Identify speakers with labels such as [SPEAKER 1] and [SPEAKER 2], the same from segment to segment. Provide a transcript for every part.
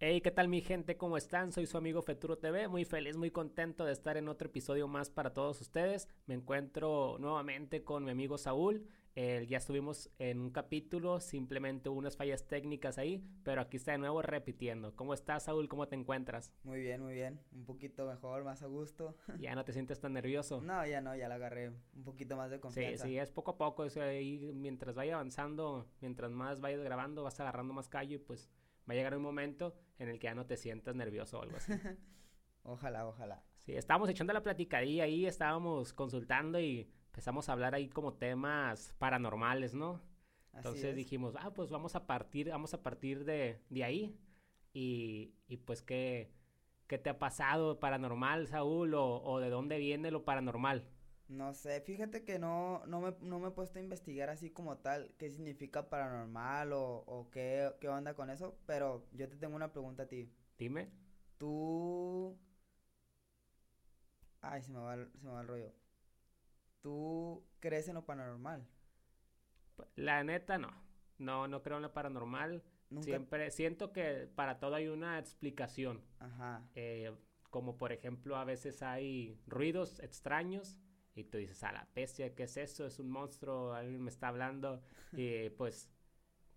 [SPEAKER 1] Hey, ¿qué tal mi gente? ¿Cómo están? Soy su amigo Feturo TV, muy feliz, muy contento de estar en otro episodio más para todos ustedes. Me encuentro nuevamente con mi amigo Saúl. ya estuvimos en un capítulo, simplemente hubo unas fallas técnicas ahí, pero aquí está de nuevo repitiendo. ¿Cómo estás, Saúl? ¿Cómo te encuentras?
[SPEAKER 2] Muy bien, muy bien. Un poquito mejor, más a gusto.
[SPEAKER 1] ¿Ya no te sientes tan nervioso?
[SPEAKER 2] No, ya no, ya la agarré un poquito más de confianza.
[SPEAKER 1] Sí, sí, es poco a poco. ahí, mientras vaya avanzando, mientras más vayas grabando, vas agarrando más callo y pues va a llegar un momento en el que ya no te sientas nervioso o algo así.
[SPEAKER 2] ojalá, ojalá.
[SPEAKER 1] Sí, estábamos echando la platicadilla ahí, estábamos consultando y empezamos a hablar ahí como temas paranormales, ¿no? Entonces dijimos, ah, pues vamos a partir, vamos a partir de, de ahí. Y, y pues, ¿qué, ¿qué te ha pasado paranormal, Saúl? O, ¿O de dónde viene lo paranormal?
[SPEAKER 2] No sé, fíjate que no, no, me, no me he puesto a investigar así como tal qué significa paranormal o, o qué, qué onda con eso, pero yo te tengo una pregunta a ti.
[SPEAKER 1] Dime.
[SPEAKER 2] Tú... Ay, se me va, se me va el rollo. ¿Tú crees en lo paranormal?
[SPEAKER 1] La neta no. No, no creo en lo paranormal. Siempre siento que para todo hay una explicación. Ajá. Eh, como por ejemplo a veces hay ruidos extraños y tú dices, a la bestia, ¿qué es eso? Es un monstruo, alguien me está hablando. y pues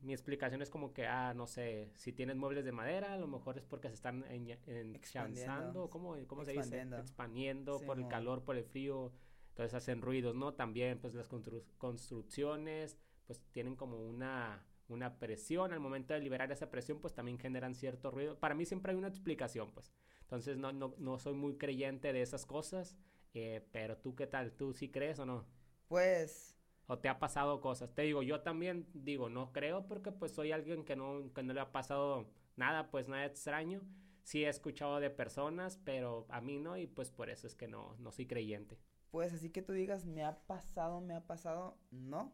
[SPEAKER 1] mi explicación es como que, ah, no sé, si tienes muebles de madera, a lo mejor es porque se están enxanzando, ¿cómo, cómo se dice? Expandiendo por el calor, por el frío, entonces hacen ruidos, ¿no? También, pues las construcciones, pues tienen como una, una presión, al momento de liberar esa presión, pues también generan cierto ruido. Para mí siempre hay una explicación, pues. Entonces no, no, no soy muy creyente de esas cosas. Eh, pero tú, ¿qué tal? ¿Tú sí crees o no?
[SPEAKER 2] Pues...
[SPEAKER 1] ¿O te ha pasado cosas? Te digo, yo también digo, no creo porque pues soy alguien que no, que no le ha pasado nada, pues nada extraño. Sí he escuchado de personas, pero a mí no y pues por eso es que no, no soy creyente.
[SPEAKER 2] Pues así que tú digas, me ha pasado, me ha pasado, no.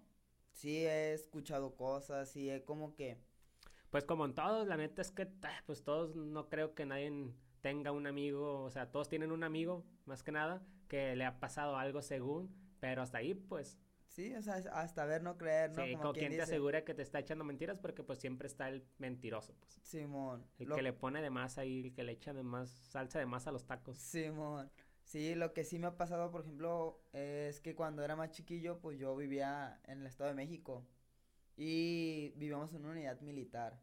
[SPEAKER 2] Sí he escuchado cosas, sí he como que...
[SPEAKER 1] Pues como en todos, la neta es que pues todos no creo que nadie tenga un amigo, o sea, todos tienen un amigo, más que nada, que le ha pasado algo según, pero hasta ahí, pues.
[SPEAKER 2] Sí, o sea, hasta ver no creer, ¿no?
[SPEAKER 1] Sí, como quien, te asegura que te está echando mentiras porque pues siempre está el mentiroso, pues.
[SPEAKER 2] Simón.
[SPEAKER 1] El que le pone de más ahí, el que le echa de más, salsa de más a los tacos.
[SPEAKER 2] Simón. Sí, lo que sí me ha pasado, por ejemplo, es que cuando era más chiquillo, pues yo vivía en el Estado de México y vivíamos en una unidad militar.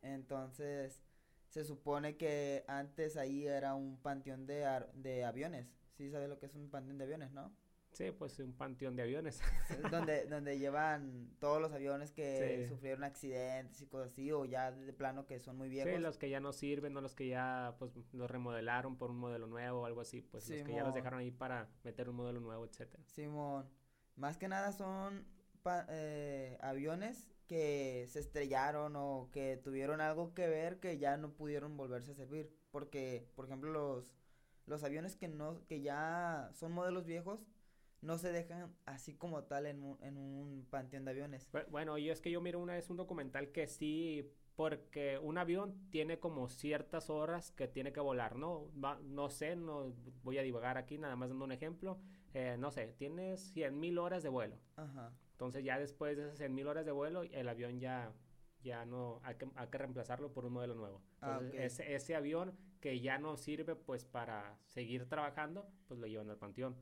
[SPEAKER 2] Entonces, se supone que antes ahí era un panteón de, de aviones. Sí, sabes lo que es un panteón de aviones, ¿no?
[SPEAKER 1] Sí, pues un panteón de aviones.
[SPEAKER 2] donde, donde llevan todos los aviones que sufrieron accidentes y cosas así, o ya de plano que son muy viejos.
[SPEAKER 1] Sí, los que ya no sirven, o los que ya pues los remodelaron por un modelo nuevo o algo así, pues los que ya los dejaron ahí para meter un modelo nuevo, etcétera.
[SPEAKER 2] Simón, más que nada son eh, aviones que se estrellaron o que tuvieron algo que ver que ya no pudieron volverse a servir, porque por ejemplo los los aviones que no que ya son modelos viejos no se dejan así como tal en un, en un panteón de aviones.
[SPEAKER 1] Bueno, y es que yo miro una vez un documental que sí, porque un avión tiene como ciertas horas que tiene que volar, ¿no? no sé, no voy a divagar aquí, nada más dando un ejemplo. Eh, no sé, tienes 100 mil horas de vuelo. Ajá. Entonces ya después de esas 100 mil horas de vuelo, el avión ya, ya no, hay que, hay que reemplazarlo por un modelo nuevo. Ah, ese, ese avión que ya no sirve pues para seguir trabajando, pues lo llevan al panteón.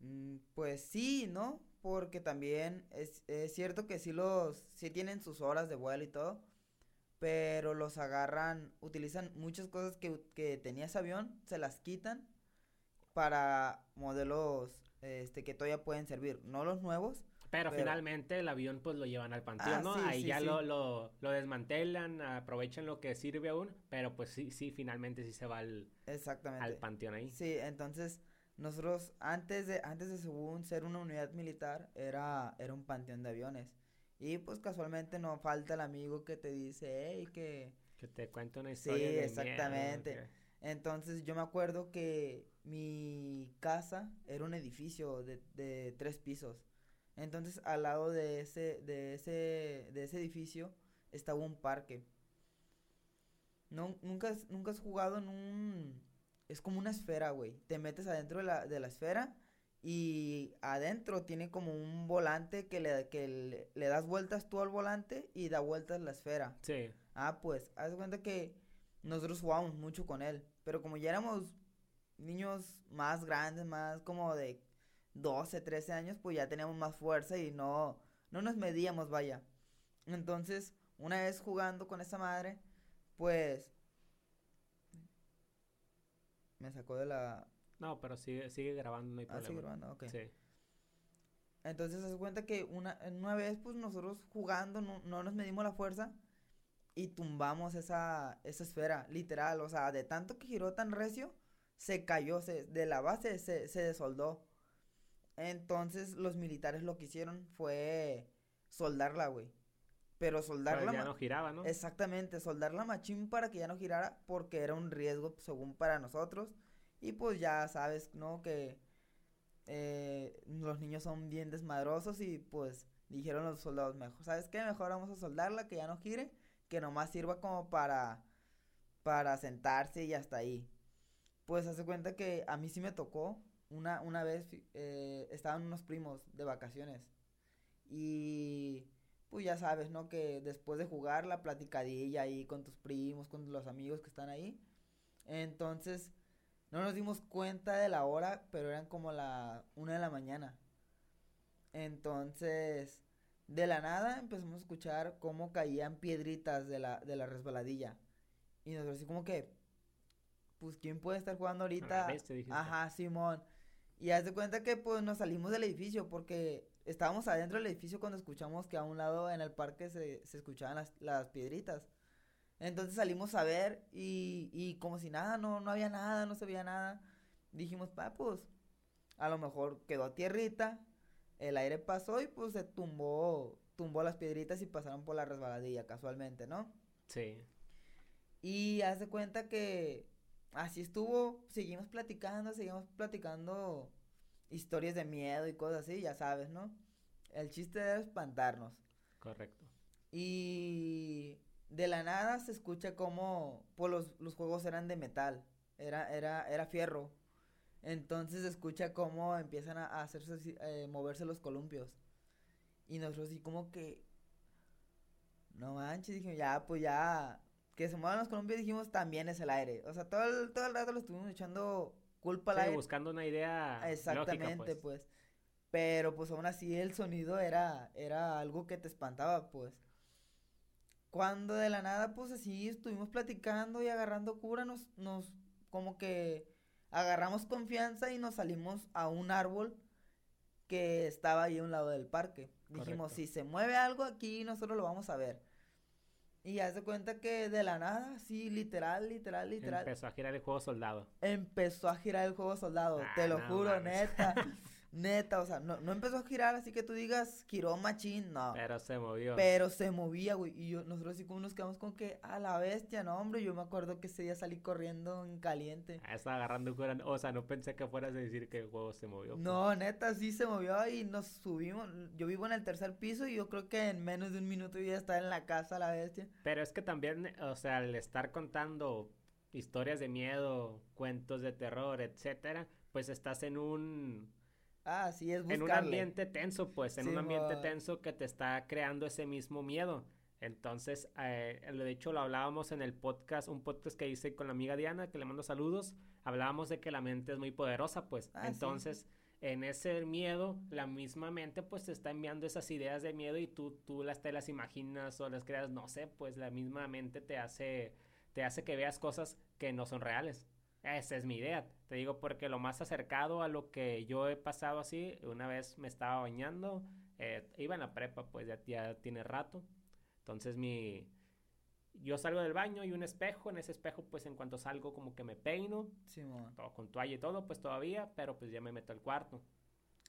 [SPEAKER 2] Mm, pues sí, ¿no? Porque también es, es cierto que sí los, sí tienen sus horas de vuelo y todo, pero los agarran, utilizan muchas cosas que, que tenía ese avión, se las quitan para modelos este que todavía pueden servir, no los nuevos.
[SPEAKER 1] Pero, finalmente el avión pues lo llevan al panteón, ah, ¿no? Ahí ya Lo, lo, lo, desmantelan, aprovechan lo que sirve aún, pero pues sí, sí, finalmente sí se va al,
[SPEAKER 2] Exactamente.
[SPEAKER 1] al panteón ahí.
[SPEAKER 2] Sí, entonces nosotros antes de, antes de según ser una unidad militar, era, era un panteón de aviones. Y pues casualmente no falta el amigo que te dice, hey, que...
[SPEAKER 1] Que te cuento una historia.
[SPEAKER 2] Sí, exactamente. Entonces yo me acuerdo que mi casa era un edificio de, de tres pisos. Entonces al lado de ese, de ese, de ese edificio estaba un parque. No, nunca, nunca has jugado en un es como una esfera, güey. Te metes adentro de la, de la esfera y adentro tiene como un volante que le, que le, das vueltas tú al volante y da vueltas la esfera.
[SPEAKER 1] Sí.
[SPEAKER 2] Ah, pues, haz cuenta que nosotros jugábamos mucho con él. Pero como ya éramos niños más grandes, más como de 12, 13 años, pues ya teníamos más fuerza y no, no nos medíamos, vaya. Entonces, una vez jugando con esa madre, pues me sacó de la...
[SPEAKER 1] No, pero sigue, sigue grabando, no hay problema. Ah, sigue grabando, ok. Sí.
[SPEAKER 2] Entonces se cuenta que una, una vez, pues nosotros jugando, no, no nos medimos la fuerza y tumbamos esa, esa esfera, literal. O sea, de tanto que giró tan recio, se cayó, se, de la base se, se desoldó. Entonces los militares lo que hicieron fue soldarla, güey. Pero soldarla...
[SPEAKER 1] ya no giraba, ¿no?
[SPEAKER 2] Exactamente, soldarla machín para que ya no girara porque era un riesgo según para nosotros. Y pues ya sabes, ¿no? Que eh, los niños son bien desmadrosos y pues dijeron los soldados, mejor, ¿sabes qué? Mejor vamos a soldarla, que ya no gire, que nomás sirva como para, para sentarse y hasta ahí. Pues hace cuenta que a mí sí me tocó, una, una vez eh, estaban unos primos de vacaciones y pues ya sabes, ¿no? Que después de jugar la platicadilla ahí con tus primos, con los amigos que están ahí. Entonces, no nos dimos cuenta de la hora, pero eran como la una de la mañana. Entonces, de la nada empezamos a escuchar cómo caían piedritas de la, de la resbaladilla. Y nosotros así como que, pues, ¿quién puede estar jugando ahorita? Ajá, Simón. Y haz de cuenta que, pues, nos salimos del edificio porque estábamos adentro del edificio cuando escuchamos que a un lado en el parque se, se escuchaban las, las piedritas. Entonces salimos a ver y, y como si nada, no, no había nada, no se veía nada. Dijimos, pa, pues, a lo mejor quedó a tierrita, el aire pasó y pues se tumbó, tumbó las piedritas y pasaron por la resbaladilla casualmente, ¿no? Sí. Y haz de cuenta que así estuvo, seguimos platicando, seguimos platicando historias de miedo y cosas así, ya sabes, ¿no? El chiste era espantarnos. Correcto. Y de la nada se escucha como pues los, los juegos eran de metal, era, era, era fierro. Entonces se escucha como empiezan a, hacerse, eh, moverse los columpios. Y nosotros así como que, no manches, dijimos, ya, pues ya, que se muevan los columpios, dijimos, también es el aire. O sea, todo el, todo el rato lo estuvimos echando culpa al aire.
[SPEAKER 1] buscando una idea
[SPEAKER 2] Exactamente, pues. pues. Pero pues aún así el sonido era, era algo que te espantaba, pues. Cuando de la nada, pues así estuvimos platicando y agarrando cura, nos, nos, como que agarramos confianza y nos salimos a un árbol que estaba ahí a un lado del parque. Dijimos, si se mueve algo aquí, nosotros lo vamos a ver. Y ya se cuenta que de la nada, sí, literal, literal, literal.
[SPEAKER 1] Empezó a girar el juego soldado.
[SPEAKER 2] Empezó a girar el juego soldado, te ah, lo juro, neta. Neta, o sea, no, no empezó a girar así que tú digas giró machín, no.
[SPEAKER 1] Pero se movió.
[SPEAKER 2] Pero se movía, güey. Y yo, nosotros así como nos quedamos con que a la bestia, no, hombre. Yo me acuerdo que ese día salí corriendo en caliente.
[SPEAKER 1] Ah, estaba agarrando cura. O sea, no pensé que fueras a decir que el juego se movió. Pues.
[SPEAKER 2] No, neta, sí se movió y nos subimos. Yo vivo en el tercer piso y yo creo que en menos de un minuto ya estaba en la casa la bestia.
[SPEAKER 1] Pero es que también, o sea, al estar contando historias de miedo, cuentos de terror, etcétera, pues estás en un
[SPEAKER 2] Ah, sí, es
[SPEAKER 1] En un ambiente tenso, pues, en un ambiente tenso que te está creando ese mismo miedo. Entonces, eh, de hecho, lo hablábamos en el podcast, un podcast que hice con la amiga Diana, que le mando saludos. Hablábamos de que la mente es muy poderosa, pues. Ah, Entonces, en ese miedo, la misma mente, pues, te está enviando esas ideas de miedo y tú, tú las te las imaginas o las creas, no sé, pues, la misma mente te hace, te hace que veas cosas que no son reales. Esa es mi idea. Te digo porque lo más acercado a lo que yo he pasado así, una vez me estaba bañando, eh, iba en la prepa, pues ya, ya tiene rato. Entonces mi... Yo salgo del baño y un espejo, en ese espejo pues en cuanto salgo como que me peino, todo con toalla y todo, pues todavía, pero pues ya me meto al cuarto.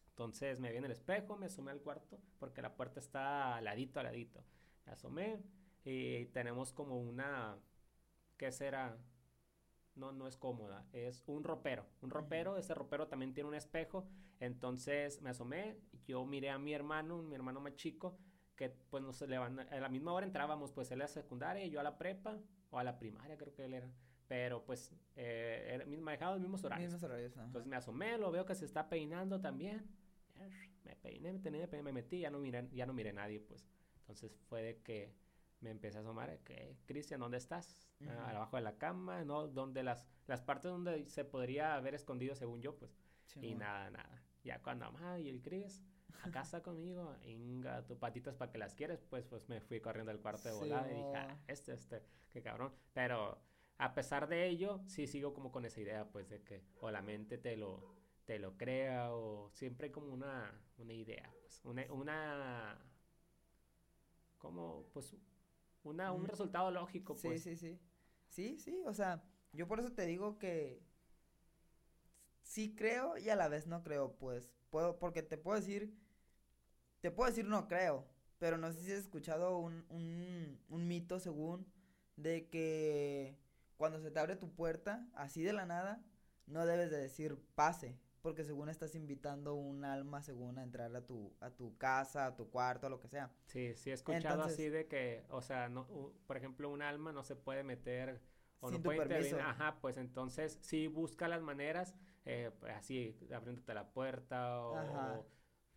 [SPEAKER 1] Entonces me viene el espejo, me asomé al cuarto porque la puerta está al ladito, al ladito. Me asomé y tenemos como una, ¿qué será? No, no es cómoda, es un ropero, un ropero, ese ropero también tiene un espejo, entonces me asomé, yo miré a mi hermano, mi hermano más chico, que pues nos levanta, a la misma hora entrábamos, pues él a la secundaria y yo a la prepa, o a la primaria creo que él era, pero pues eh, era, manejaba los mismos horarios. Mismos horarios entonces me asomé, lo veo que se está peinando también, me peiné, me, me metí, ya no miré, ya no miré nadie, pues, entonces fue de que me empecé a asomar, que Cristian, ¿dónde estás? Ah, abajo de la cama, ¿no? Donde las, las partes donde se podría haber escondido según yo, pues. y nada, nada. Ya cuando, ah, y el Cris, a casa conmigo, inga, tu patitas para que las quieres, pues, pues me fui corriendo al cuarto de volada y dije, ah, este, este, qué cabrón. Pero a pesar de ello, sí sigo como con esa idea, pues, de que o la mente te lo, te lo crea o siempre como una, una idea, pues, una, una, como, pues, una, un resultado lógico, pues.
[SPEAKER 2] Sí, sí, sí. Sí, sí, o sea, yo por eso te digo que sí creo y a la vez no creo, pues, puedo, porque te puedo decir, te puedo decir no creo, pero no sé si has escuchado un, un, un mito según de que cuando se te abre tu puerta, así de la nada, no debes de decir pase, porque según estás invitando un alma según a entrar a tu a tu casa, a tu cuarto, a lo que sea.
[SPEAKER 1] Sí, sí he escuchado así de que, o sea, no por ejemplo, un alma no se puede meter o no puede permiso. ajá, pues entonces sí busca las maneras eh, pues, así abriéndote la puerta o,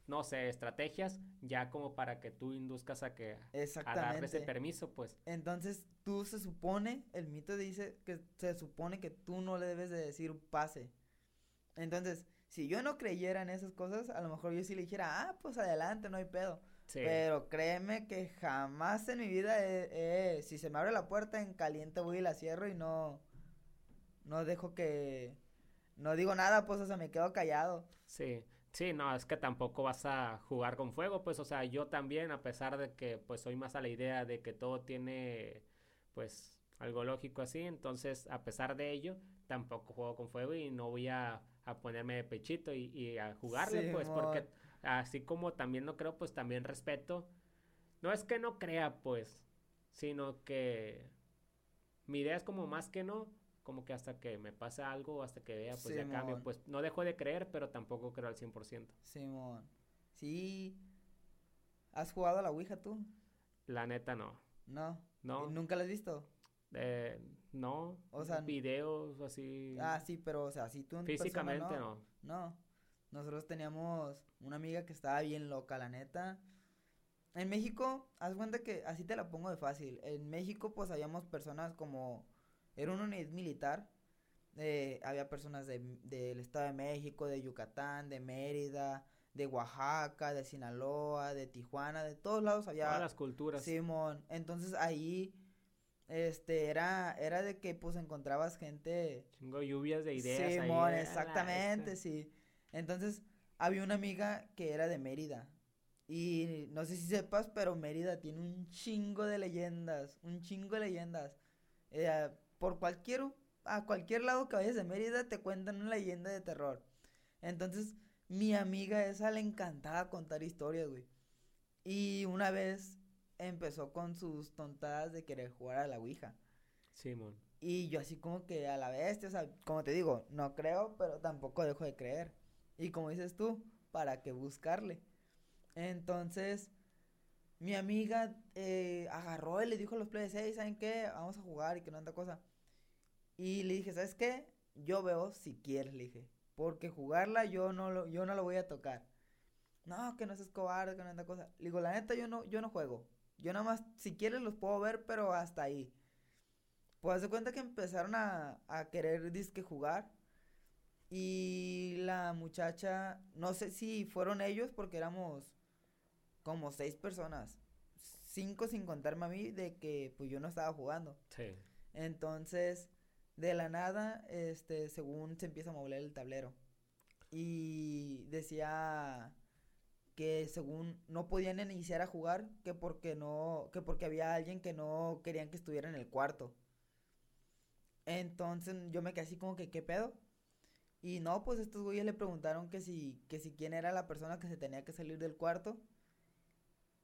[SPEAKER 1] no sé, estrategias ya como para que tú induzcas a que a darle ese permiso, pues.
[SPEAKER 2] Entonces, tú se supone, el mito dice que se supone que tú no le debes de decir pase. Entonces, si yo no creyera en esas cosas, a lo mejor yo sí le dijera, ah, pues adelante, no hay pedo. Pero créeme que jamás en mi vida, si se me abre la puerta en caliente voy y la cierro y no, no dejo que, no digo nada, pues, o sea, me quedo callado.
[SPEAKER 1] Sí, sí, no, es que tampoco vas a jugar con fuego, pues, o sea, yo también, a pesar de que, pues, soy más a la idea de que todo tiene, pues, algo lógico así, entonces, a pesar de ello, tampoco juego con fuego y no voy a a ponerme de pechito y, a jugarle, pues, porque así como también no creo, pues también respeto. No es que no crea, pues, sino que mi idea es como más que no, como que hasta que me pase algo, hasta que vea, pues ya cambio. Pues no dejo de creer, pero tampoco creo al 100%.
[SPEAKER 2] Simón. Sí. ¿Has jugado a la Ouija tú?
[SPEAKER 1] La neta no.
[SPEAKER 2] No. No. ¿Nunca la has visto?
[SPEAKER 1] Eh, no, o sea, videos así.
[SPEAKER 2] Ah, sí, pero o sea, si tú
[SPEAKER 1] físicamente no,
[SPEAKER 2] no. Nosotros teníamos una amiga que estaba bien loca, la neta. En México, haz cuenta que así te la pongo de fácil. En México, pues habíamos personas como. Era una unidad militar. Eh, había personas del Estado de México, de Yucatán, de Mérida, de Oaxaca, de Sinaloa, de Tijuana, de todos lados había.
[SPEAKER 1] Todas las culturas.
[SPEAKER 2] Simón. Entonces ahí este, era, era de que, pues, encontrabas gente...
[SPEAKER 1] Chingo lluvias de ideas
[SPEAKER 2] Simón, exactamente, sí. Entonces, había una amiga que era de Mérida. Y no sé si sepas, pero Mérida tiene un chingo de leyendas, un chingo de leyendas. Eh, por cualquier, a cualquier lado que vayas de Mérida te cuentan una leyenda de terror. Entonces, mi amiga esa le encantaba contar historias, güey. Y una vez empezó con sus tontadas de querer jugar a la Ouija.
[SPEAKER 1] Simón.
[SPEAKER 2] y yo así como que a la bestia, o sea, como te digo, no creo, pero tampoco dejo de creer. Y como dices tú, ¿para qué buscarle? Entonces, mi amiga eh, agarró y le dijo a los players, hey, ¿saben qué? Vamos a jugar y que no anda cosa. Y le dije, ¿sabes qué? Yo veo si quieres, le dije. Porque jugarla yo no lo, yo no lo voy a tocar. No, que no seas cobarde, que no anda cosa. Le digo, la neta, yo no, yo no juego. Yo nada más, si quieres los puedo ver, pero hasta ahí. Pues de cuenta que empezaron a, a querer disque jugar. Y la muchacha, no sé si fueron ellos porque éramos como seis personas. Cinco sin contarme a mí de que pues yo no estaba jugando.
[SPEAKER 1] Sí.
[SPEAKER 2] Entonces, de la nada, este, según se empieza a mover el tablero. Y decía que según no podían iniciar a jugar que porque no que porque había alguien que no querían que estuviera en el cuarto. Entonces yo me quedé así como que qué pedo? Y no, pues estos güeyes le preguntaron que si que si quién era la persona que se tenía que salir del cuarto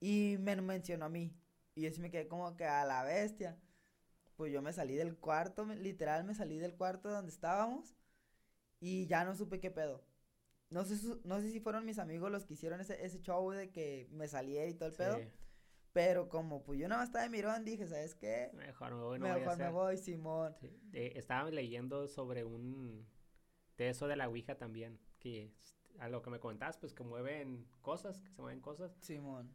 [SPEAKER 2] y me mencionó a mí. Y yo sí me quedé como que a la bestia. Pues yo me salí del cuarto, literal me salí del cuarto donde estábamos y ya no supe qué pedo. No sé, no sé si fueron mis amigos los que hicieron ese, ese show de que me saliera y todo el pedo. Pero como pues yo nada más estaba de mirón, dije, ¿sabes qué?
[SPEAKER 1] Mejor me voy, no
[SPEAKER 2] Mejor me voy, Simón.
[SPEAKER 1] estaba leyendo sobre un... De eso de la Ouija también. Que a lo que me comentabas, pues que mueven cosas, que se mueven cosas.
[SPEAKER 2] Simón.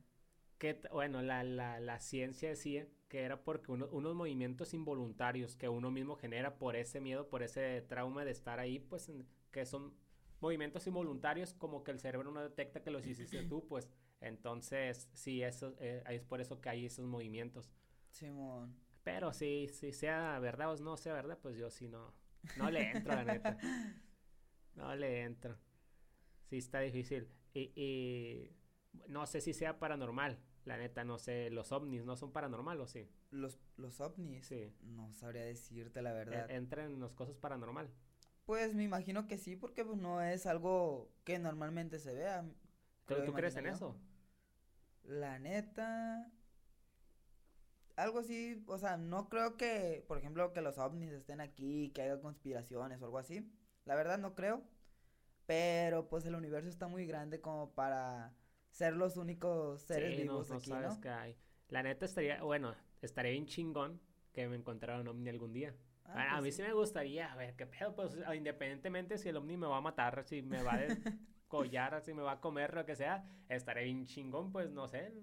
[SPEAKER 1] que, bueno, la, la, la ciencia decía que era porque unos movimientos involuntarios que uno mismo genera por ese miedo, por ese trauma de estar ahí, pues que son movimientos involuntarios como que el cerebro no detecta que los hiciste tú, pues entonces sí, eso eh, es por eso que hay esos movimientos. Simón. Pero sí, si sea verdad o no sea verdad, pues yo sí no, no le entro, la neta. No le entro. Sí está difícil. Y, y no sé si sea paranormal. La neta, no sé, los ovnis no son paranormal o sí.
[SPEAKER 2] Los, los ovnis. Sí. No sabría decirte la verdad.
[SPEAKER 1] E, entran en las cosas paranormal.
[SPEAKER 2] Pues me imagino que sí, porque pues, no es algo que normalmente se vea.
[SPEAKER 1] ¿Pero tú crees en eso?
[SPEAKER 2] La neta. Algo así, o sea, no creo que, por ejemplo, que los ovnis estén aquí, que haya conspiraciones o algo así. La verdad no creo. Pero pues el universo está muy grande como para ser los únicos seres vivos no, aquí, sabes
[SPEAKER 1] Que hay. La neta estaría, bueno, estaría bien chingón que me encontrara un ovni algún día. Ah, a pues mí sí. me gustaría, a ver, qué pedo, pues independientemente si el ovni me va a matar, si me va a descollar, si me va a comer, lo que sea, estaré bien chingón, pues no sé.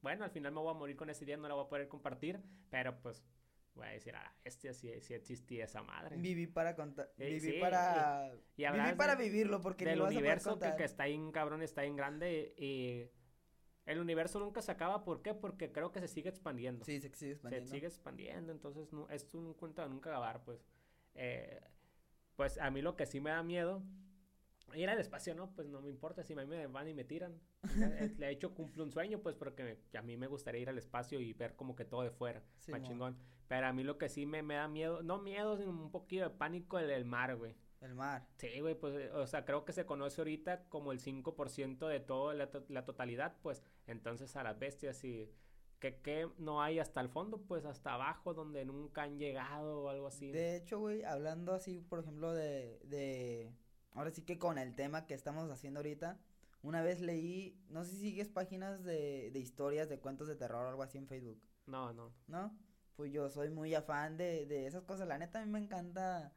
[SPEAKER 1] Bueno, al final me voy a morir con ese día, no la voy a poder compartir, pero pues voy a decir, ah, este sí, sí existía esa madre.
[SPEAKER 2] Viví para contar, viví para, y, viví para vivirlo, porque
[SPEAKER 1] del universo que, que, está ahí cabrón, está en grande y el universo nunca se acaba, ¿por qué? Porque creo que se sigue expandiendo.
[SPEAKER 2] Sí, se sigue expandiendo.
[SPEAKER 1] Se sigue expandiendo, entonces no, es un cuento de nunca acabar, pues. Eh, pues a mí lo que sí me da miedo, ir al espacio, ¿no? Pues no me importa si a mí me van y me tiran. Le he hecho cumple un sueño, pues porque a mí me gustaría ir al espacio y ver como que todo de fuera, más chingón. Pero a mí lo que sí me, me da miedo, no miedo, sino un poquito de pánico el, el mar, güey.
[SPEAKER 2] El mar.
[SPEAKER 1] Sí, güey, pues, eh, o sea, creo que se conoce ahorita como el 5% de toda la, la, totalidad, pues, entonces a las bestias y que, que no hay hasta el fondo, pues, hasta abajo, donde nunca han llegado o algo así.
[SPEAKER 2] De hecho, güey, hablando así, por ejemplo, de, de, ahora sí que con el tema que estamos haciendo ahorita, una vez leí, no sé si sigues páginas de, de historias, de cuentos de terror o algo así en Facebook.
[SPEAKER 1] No, no.
[SPEAKER 2] ¿No? Pues yo soy muy afán de, de esas cosas, la neta a mí me encanta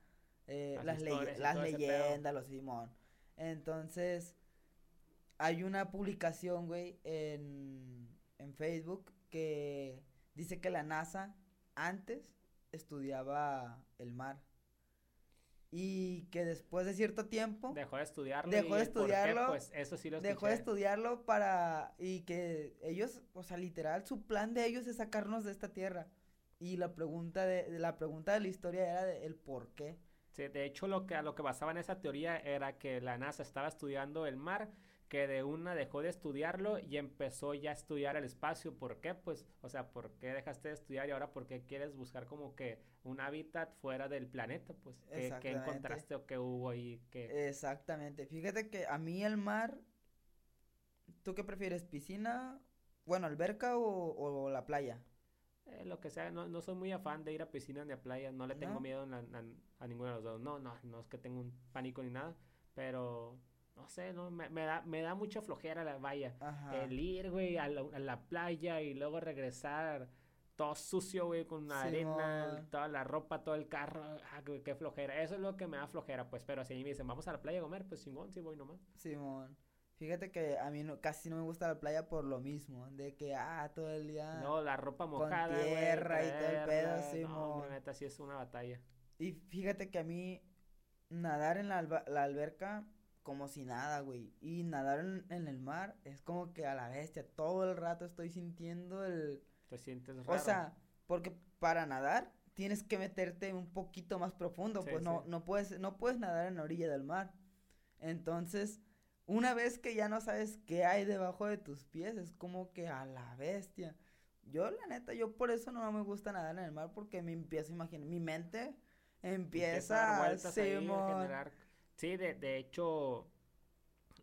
[SPEAKER 2] eh, las, las leyendas, los Simón. Entonces, hay una publicación, güey, en, en Facebook que dice que la NASA antes estudiaba el mar. Y que después de cierto tiempo
[SPEAKER 1] dejó de estudiarlo.
[SPEAKER 2] Dejó de estudiarlo. Pues eso sí lo Dejó de estudiarlo para y que ellos, o sea, literal su plan de ellos es sacarnos de esta tierra. Y la pregunta de, la pregunta de la historia era el por qué.
[SPEAKER 1] Sí, de hecho, lo que, a lo que basaba en esa teoría era que la NASA estaba estudiando el mar, que de una dejó de estudiarlo y empezó ya a estudiar el espacio. ¿Por qué? Pues, o sea, ¿por qué dejaste de estudiar y ahora por qué quieres buscar como que un hábitat fuera del planeta? Pues, ¿qué, ¿qué encontraste o qué hubo ahí?
[SPEAKER 2] Exactamente. Fíjate que a mí el mar, ¿tú qué prefieres? ¿Piscina? Bueno, alberca o, o la playa?
[SPEAKER 1] Eh, lo que sea, no, no soy muy afán de ir a piscinas ni a playas, no le tengo miedo a, ninguno de los dos. No, no, no es que tenga un pánico ni nada, pero no sé, no, me, me, da, me da mucha flojera la valla. El ir, güey, a la, playa y luego regresar todo sucio, güey, con arena, toda la ropa, todo el carro, ah, qué, flojera. Eso es lo que me da flojera, pues, pero si me dicen, vamos a la playa a comer, pues chingón, sí voy nomás.
[SPEAKER 2] Simón. Fíjate que a mí no, casi no me gusta la playa por lo mismo, de que, ah, todo el día.
[SPEAKER 1] No, la ropa mojada. Con tierra y todo el pedo, sí, No, neta, sí es una batalla.
[SPEAKER 2] Y fíjate que a mí, nadar en la, la alberca, como si nada, güey. Y nadar en, el mar es como que a la bestia, todo el rato estoy sintiendo el.
[SPEAKER 1] Te sientes raro.
[SPEAKER 2] O sea, porque para nadar tienes que meterte un poquito más profundo, pues no, no puedes, no puedes nadar en la orilla del mar. Entonces una vez que ya no sabes qué hay debajo de tus pies, es como que a la bestia. Yo, la neta, yo por eso no me gusta nadar en el mar, porque me empiezo a imaginar, mi mente empieza, a
[SPEAKER 1] generar. Sí, de, de hecho,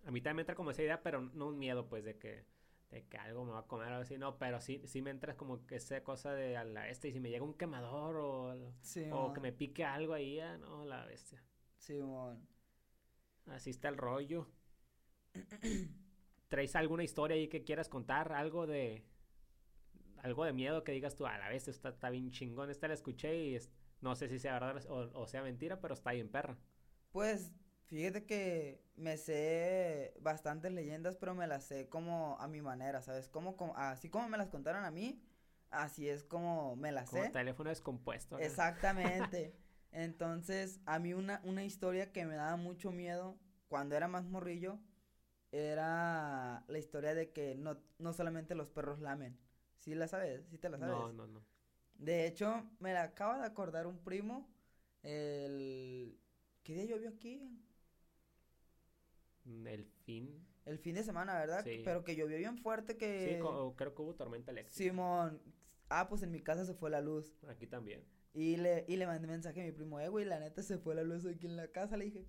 [SPEAKER 1] a mí también me entra como esa idea, pero no un miedo, pues, de que, de que algo me va a comer o así, no, pero sí, sí me entra como que esa cosa de a la este, y si me llega un quemador o, o que me pique algo ahí, ah, no, la bestia.
[SPEAKER 2] Simón.
[SPEAKER 1] Así está el rollo. ¿Traes alguna historia ahí que quieras contar? Algo de. Algo de miedo que digas tú, a la vez está, está bien chingón. Esta la escuché y no sé si sea verdad o, sea mentira, pero está bien perra.
[SPEAKER 2] Pues Fíjate que me sé bastantes leyendas, pero me las sé como a mi manera, ¿sabes? Como, como así como me las contaron a mí, así es como me las sé. Como
[SPEAKER 1] teléfono descompuesto.
[SPEAKER 2] Exactamente. Entonces, a mí una, una historia que me daba mucho miedo cuando era más morrillo era la historia de que no, no solamente los perros lamen. ¿Sí la sabes? ¿Sí te la sabes?
[SPEAKER 1] No, no, no.
[SPEAKER 2] De hecho, me la acaba de acordar un primo. El... ¿Qué día llovió aquí?
[SPEAKER 1] El fin.
[SPEAKER 2] El fin de semana, ¿verdad? Sí. Pero que llovió bien fuerte que...
[SPEAKER 1] Sí, creo que hubo tormenta eléctrica.
[SPEAKER 2] Simón. Ah, pues en mi casa se fue la luz.
[SPEAKER 1] Aquí también.
[SPEAKER 2] Y le, y le mandé mensaje a mi primo, eh, güey, la neta se fue la luz aquí en la casa, le dije.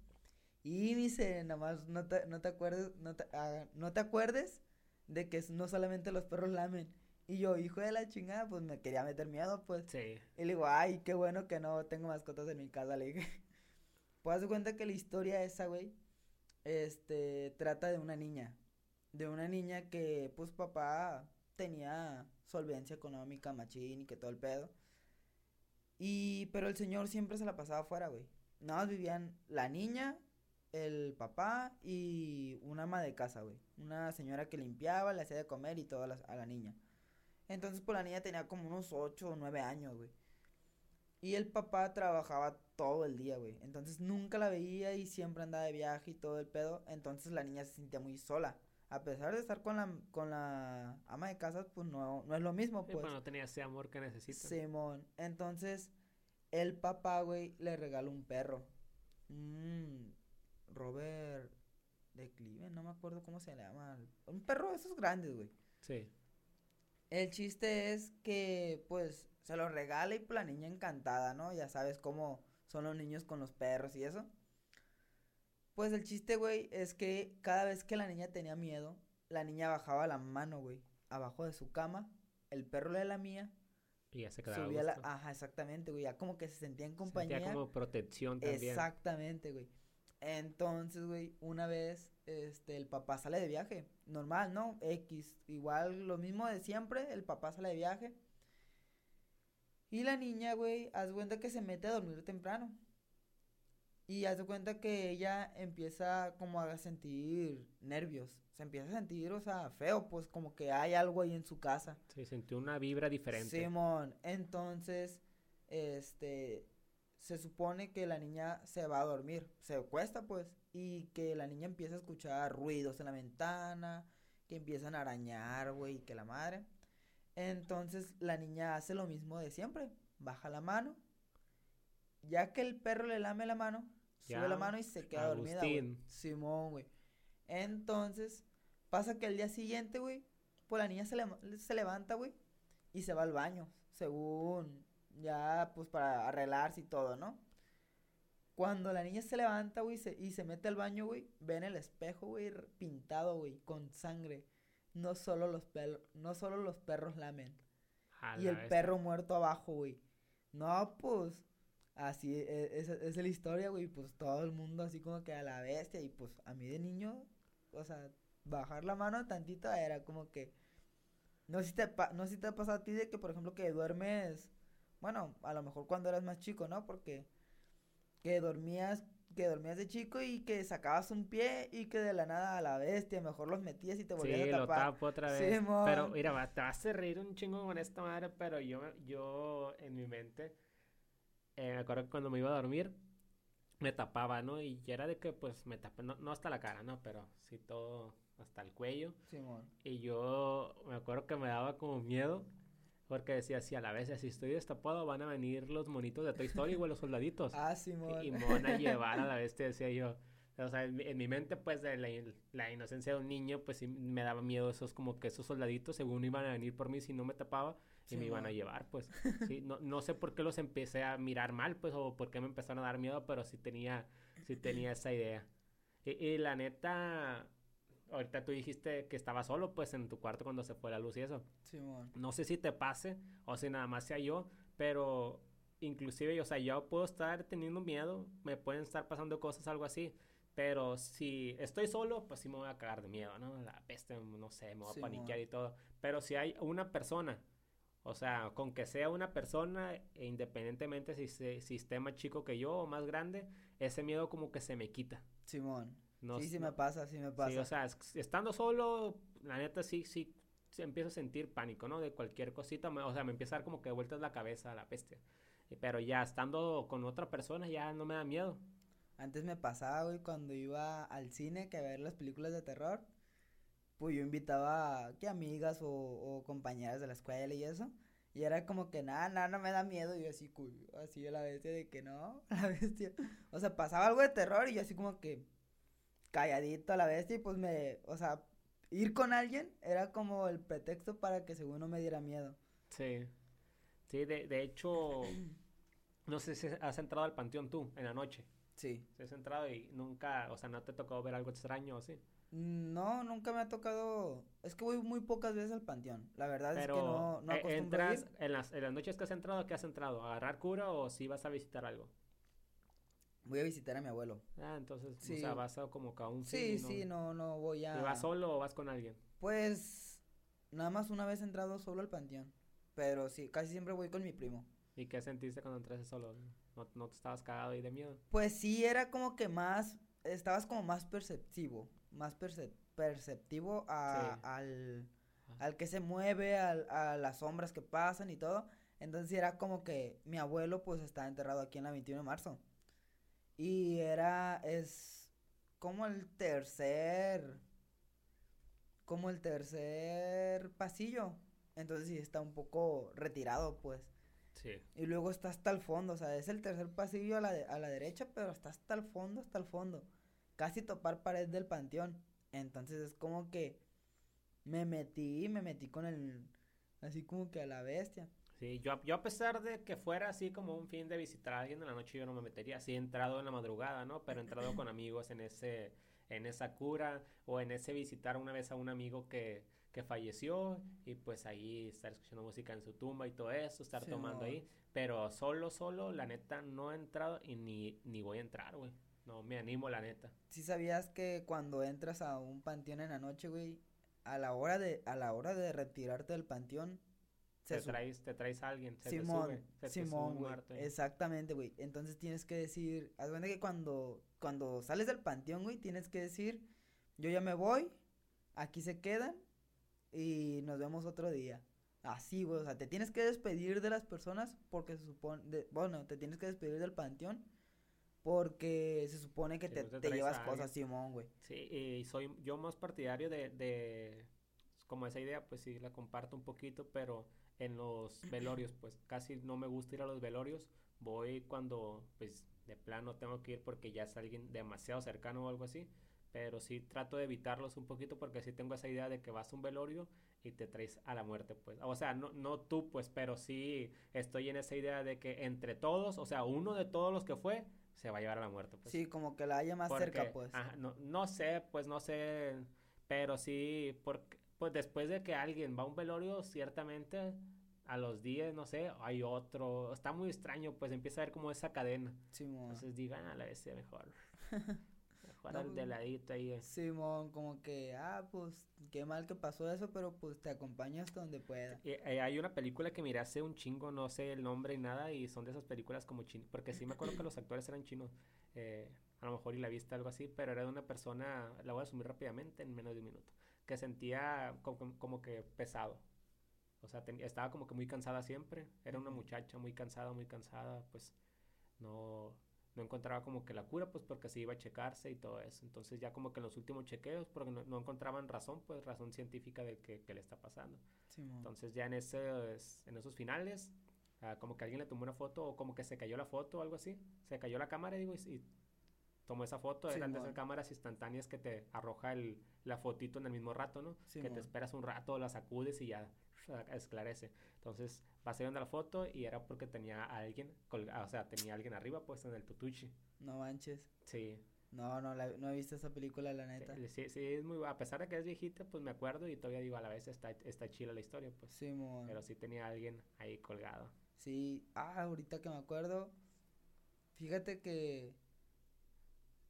[SPEAKER 2] Y dice, nada más no te, no te acuerdes, no te, ah, no te acuerdes de que no solamente los perros lamen. Y yo, hijo de la chingada, pues me quería meter miedo, pues.
[SPEAKER 1] Sí.
[SPEAKER 2] Y le digo, ay, qué bueno que no tengo mascotas en mi casa, le dije. Pues haz cuenta que la historia esa, güey, este, trata de una niña. De una niña que, pues, papá tenía solvencia económica, machín y que todo el pedo. Y, pero el señor siempre se la pasaba afuera, güey. Nada más vivían la niña, el papá y una ama de casa, güey. Una señora que limpiaba, le hacía de comer y todo a la, a la niña. Entonces, pues la niña tenía como unos 8 o 9 años, güey. Y el papá trabajaba todo el día, güey. Entonces nunca la veía y siempre andaba de viaje y todo el pedo. Entonces la niña se sentía muy sola. A pesar de estar con la, con la ama de casa, pues no, no es lo mismo, pues.
[SPEAKER 1] no tenía ese amor que necesita.
[SPEAKER 2] Simón. Entonces, el papá, güey, le regaló un perro. Mmm. Robert de Clive, no me acuerdo cómo se llama. Un perro de esos grandes, güey.
[SPEAKER 1] Sí.
[SPEAKER 2] El chiste es que, pues, se lo regala y pues, la niña encantada, ¿no? Ya sabes cómo son los niños con los perros y eso. Pues el chiste, güey, es que cada vez que la niña tenía miedo, la niña bajaba la mano, güey, abajo de su cama, el perro le lamía.
[SPEAKER 1] Y ya se quedaba
[SPEAKER 2] subía la, Ajá, exactamente, güey, ya como que se sentía en compañía.
[SPEAKER 1] Sentía como protección también.
[SPEAKER 2] Exactamente, güey. Entonces, güey, una vez, este, el papá sale de viaje, normal, ¿no? X, igual lo mismo de siempre, el papá sale de viaje. Y la niña, güey, haz cuenta que se mete a dormir temprano. Y haz cuenta que ella empieza como a sentir nervios. Se empieza a sentir, o sea, feo, pues como que hay algo ahí en su casa.
[SPEAKER 1] Sí, sintió una vibra diferente.
[SPEAKER 2] Simón, entonces, este, se supone que la niña se va a dormir, se acuesta pues, y que la niña empieza a escuchar ruidos en la ventana, que empiezan a arañar, güey, que la madre. Entonces la niña hace lo mismo de siempre, baja la mano, ya que el perro le lame la mano, sube la mano y se queda dormida, Simón, güey. Entonces, pasa que el día siguiente, güey, pues la niña se, se levanta, güey, y se va al baño, según ya pues para arreglarse y todo, ¿no? Cuando la niña se levanta, güey, y se mete al baño, güey, ve en el espejo, güey, pintado, güey, con sangre. No solo los, no solo los perros lamen. y el perro muerto abajo, güey. No, pues, así e, es, es, la historia, güey. Pues todo el mundo así como que a la bestia. Y pues a mí de niño, o sea, bajar la mano tantito era como que... No sé si te, no sé si te ha pasado a ti de que, por ejemplo, que duermes bueno, a lo mejor cuando eras más chico, ¿no? Porque que dormías, que dormías de chico y que sacabas un pie y que de la nada a la bestia mejor los metías y te volvías a tapar.
[SPEAKER 1] Sí, lo tapo otra vez. pero mira, te vas a reír un chingo con esta madre, pero yo, yo en mi mente, eh, me acuerdo que cuando me iba a dormir, me tapaba, ¿no? Y era de que pues me tapé, no, no hasta la cara, ¿no? Pero sí todo hasta el cuello.
[SPEAKER 2] Simón.
[SPEAKER 1] Y yo me acuerdo que me daba como miedo porque decía, si a la vez, si estoy destapado, van a venir los monitos de Toy Story, güey, los soldaditos.
[SPEAKER 2] ah, sí,
[SPEAKER 1] Y, me van a llevar a la bestia, decía yo. O sea, en, mi mente, pues, de la, inocencia de un niño, pues, sí me daba miedo esos, como que esos soldaditos, según iban a venir por mí si no me tapaba, y me iban a llevar, pues. sí, no, no sé por qué los empecé a mirar mal, pues, o por qué me empezaron a dar miedo, pero sí tenía, sí tenía esa idea. y la neta, ahorita tú dijiste que estaba solo, pues, en tu cuarto cuando se fue la luz y eso.
[SPEAKER 2] Sí,
[SPEAKER 1] no sé si te pase o si nada más sea yo, pero inclusive, o sea, yo puedo estar teniendo miedo, me pueden estar pasando cosas, algo así, pero si estoy solo, pues sí me voy a cagar de miedo, ¿no? La peste, no sé, me voy a paniquear y todo. Pero si hay una persona O sea, con que sea una persona, e independientemente si, se, si esté más chico que yo o más grande, ese miedo como que se me quita.
[SPEAKER 2] Simón. Sí, sí me pasa, sí me pasa. Sí,
[SPEAKER 1] o sea, estando solo, la neta sí, sí, empiezo a sentir pánico, ¿no? De cualquier cosita, o sea, me empieza a dar como que vueltas la cabeza a la peste. Pero ya estando con otra persona ya no me da miedo.
[SPEAKER 2] Antes me pasaba, güey, cuando iba al cine que a ver las películas de terror, pues yo invitaba que amigas o, o compañeras de la escuela y eso. Y era como que nada, nada, no me da miedo. Y yo así, así a la bestia de que no, la bestia. O sea, pasaba algo de terror y yo así como que calladito a la bestia y pues me, o sea, ir con alguien era como el pretexto para que según no me diera miedo.
[SPEAKER 1] Sí. Sí, de, de hecho, no sé si has entrado al panteón tú en la noche.
[SPEAKER 2] Sí.
[SPEAKER 1] Si has entrado y nunca, o sea, no te tocó ver algo extraño o sí.
[SPEAKER 2] No, nunca me ha tocado. Es que voy muy pocas veces al panteón. La verdad es que no, no
[SPEAKER 1] eh, entras En las, en las noches que has entrado, ¿qué has entrado? ¿A agarrar cura o si vas a visitar algo?
[SPEAKER 2] Voy a visitar a mi abuelo.
[SPEAKER 1] Ah, entonces, o sea, vas a como que a un
[SPEAKER 2] Sí, sí, no, no voy a.
[SPEAKER 1] ¿Y vas solo o vas con alguien?
[SPEAKER 2] Pues nada más una vez entrado solo al panteón. Pero sí, casi siempre voy con mi primo.
[SPEAKER 1] ¿Y qué sentiste cuando entraste solo? ¿No, no te estabas cagado ahí de miedo?
[SPEAKER 2] Pues sí, era como que más, estabas como más perceptivo más perceptivo al, al que se mueve, al, a las sombras que pasan y todo. Entonces era como que mi abuelo pues está enterrado aquí en la 21 de marzo. Y era, es como el tercer, como el tercer pasillo. Entonces sí está un poco retirado pues.
[SPEAKER 1] Sí.
[SPEAKER 2] Y luego está hasta el fondo, o sea, es el tercer pasillo a la, a la derecha, pero está hasta el fondo, hasta el fondo casi topar pared del panteón. Entonces es como que me metí, me metí con el, así como que a la bestia.
[SPEAKER 1] Sí, yo, yo a pesar de que fuera así como un fin de visitar a alguien en la noche, yo no me metería. Sí, he entrado en la madrugada, ¿no? Pero he entrado con amigos en ese, en esa cura o en ese visitar una vez a un amigo que, que falleció y pues ahí estar escuchando música en su tumba y todo eso, estar tomando ahí. Pero solo, solo, la neta, no he entrado y ni, ni voy a entrar, güey. No, me animo, la neta.
[SPEAKER 2] ¿Sí sabías que cuando entras a un panteón en la noche, güey, a la hora de, a la hora de retirarte del panteón,
[SPEAKER 1] te traes, te traes a alguien, se
[SPEAKER 2] Simón, te sube, Simón, güey. Exactamente, güey. Entonces tienes que decir, haz cuenta que cuando, cuando sales del panteón, güey, tienes que decir, yo ya me voy, aquí se quedan y nos vemos otro día. Así, güey, o sea, te tienes que despedir de las personas porque se supone, bueno, te tienes que despedir del panteón porque se supone que te, te, llevas cosas, Simón, güey.
[SPEAKER 1] Sí, y soy yo más partidario de, de, como esa idea, pues sí, la comparto un poquito, pero en los velorios, pues casi no me gusta ir a los velorios. Voy cuando, pues, de plano tengo que ir porque ya es alguien demasiado cercano o algo así. Pero sí trato de evitarlos un poquito porque sí tengo esa idea de que vas a un velorio y te traes a la muerte, pues. O sea, no, no tú, pues, pero sí estoy en esa idea de que entre todos, o sea, uno de todos los que fue, se va a llevar a la muerte. Pues.
[SPEAKER 2] Sí, como que la haya más cerca, pues.
[SPEAKER 1] no, no sé, pues no sé, pero sí, porque, pues después de que alguien va a un velorio, ciertamente a los días, no sé, hay otro, está muy extraño, pues empieza a ver como esa cadena. Sí, Entonces digan a la vez mejor. Mejor de ladito ahí.
[SPEAKER 2] Simón, como que, ah, pues qué mal que pasó eso, pero pues te acompañas donde pueda.
[SPEAKER 1] Eh, hay una película que miré hace un chingo, no sé el nombre y nada, y son de esas películas como chinos, porque sí me acuerdo que los actores eran chinos. Eh, a lo mejor y la viste algo así, pero era de una persona, la voy a asumir rápidamente en menos de un minuto, que sentía como, que pesado. O sea, estaba como que muy cansada siempre. Era una muchacha muy cansada, muy cansada, pues no, no encontraba como que la cura, pues porque se iba a checarse y todo eso. Entonces ya como que en los últimos chequeos, porque no, encontraban razón, pues razón científica de que, le está pasando. Entonces ya en, ese, en esos finales, ah, como que alguien le tomó una foto o como que se cayó la foto o algo así. Se cayó la cámara, digo, y, tomó esa foto. Eran de esas cámaras instantáneas que te arroja el, la fotito en el mismo rato, ¿no? que te esperas un rato, la sacudes y ya esclarece. Entonces vas viendo la foto y era porque tenía a alguien, o sea, tenía alguien arriba puesto en el tutuchi.
[SPEAKER 2] No manches.
[SPEAKER 1] Sí.
[SPEAKER 2] No, no, no he visto esa película, la neta.
[SPEAKER 1] Sí, sí, es muy, a pesar de que es viejita, pues me acuerdo y todavía digo, a la vez está, está chila la historia, pues. Sí, Pero sí tenía a alguien ahí colgado.
[SPEAKER 2] Sí, ah, ahorita que me acuerdo, fíjate que,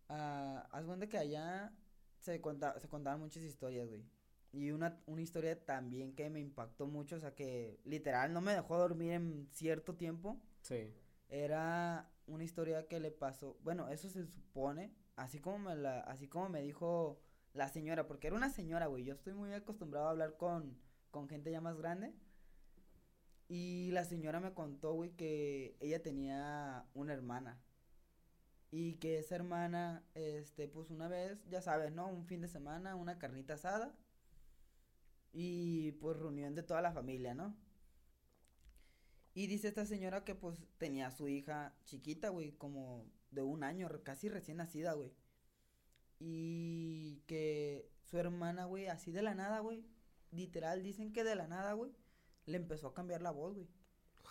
[SPEAKER 2] ah, haz cuenta que allá se, se contaban muchas historias, güey. y una, una historia también que me impactó mucho, o sea, que literal no me dejó dormir en cierto tiempo. Sí. Era una historia que le pasó, bueno, eso se supone, así como me la, así como me dijo la señora, porque era una señora, güey, yo estoy muy acostumbrado a hablar con, con gente ya más grande. Y la señora me contó, güey, que ella tenía una hermana. Y que esa hermana, este, pues una vez, ya sabes, ¿no? Un fin de semana, una carnita asada. Y pues reunión de toda la familia, ¿no? Y dice esta señora que pues tenía su hija chiquita, güey, como de un año, casi recién nacida, güey. Y que su hermana, güey, así de la nada, güey. Literal, dicen que de la nada, güey, le empezó a cambiar la voz, güey.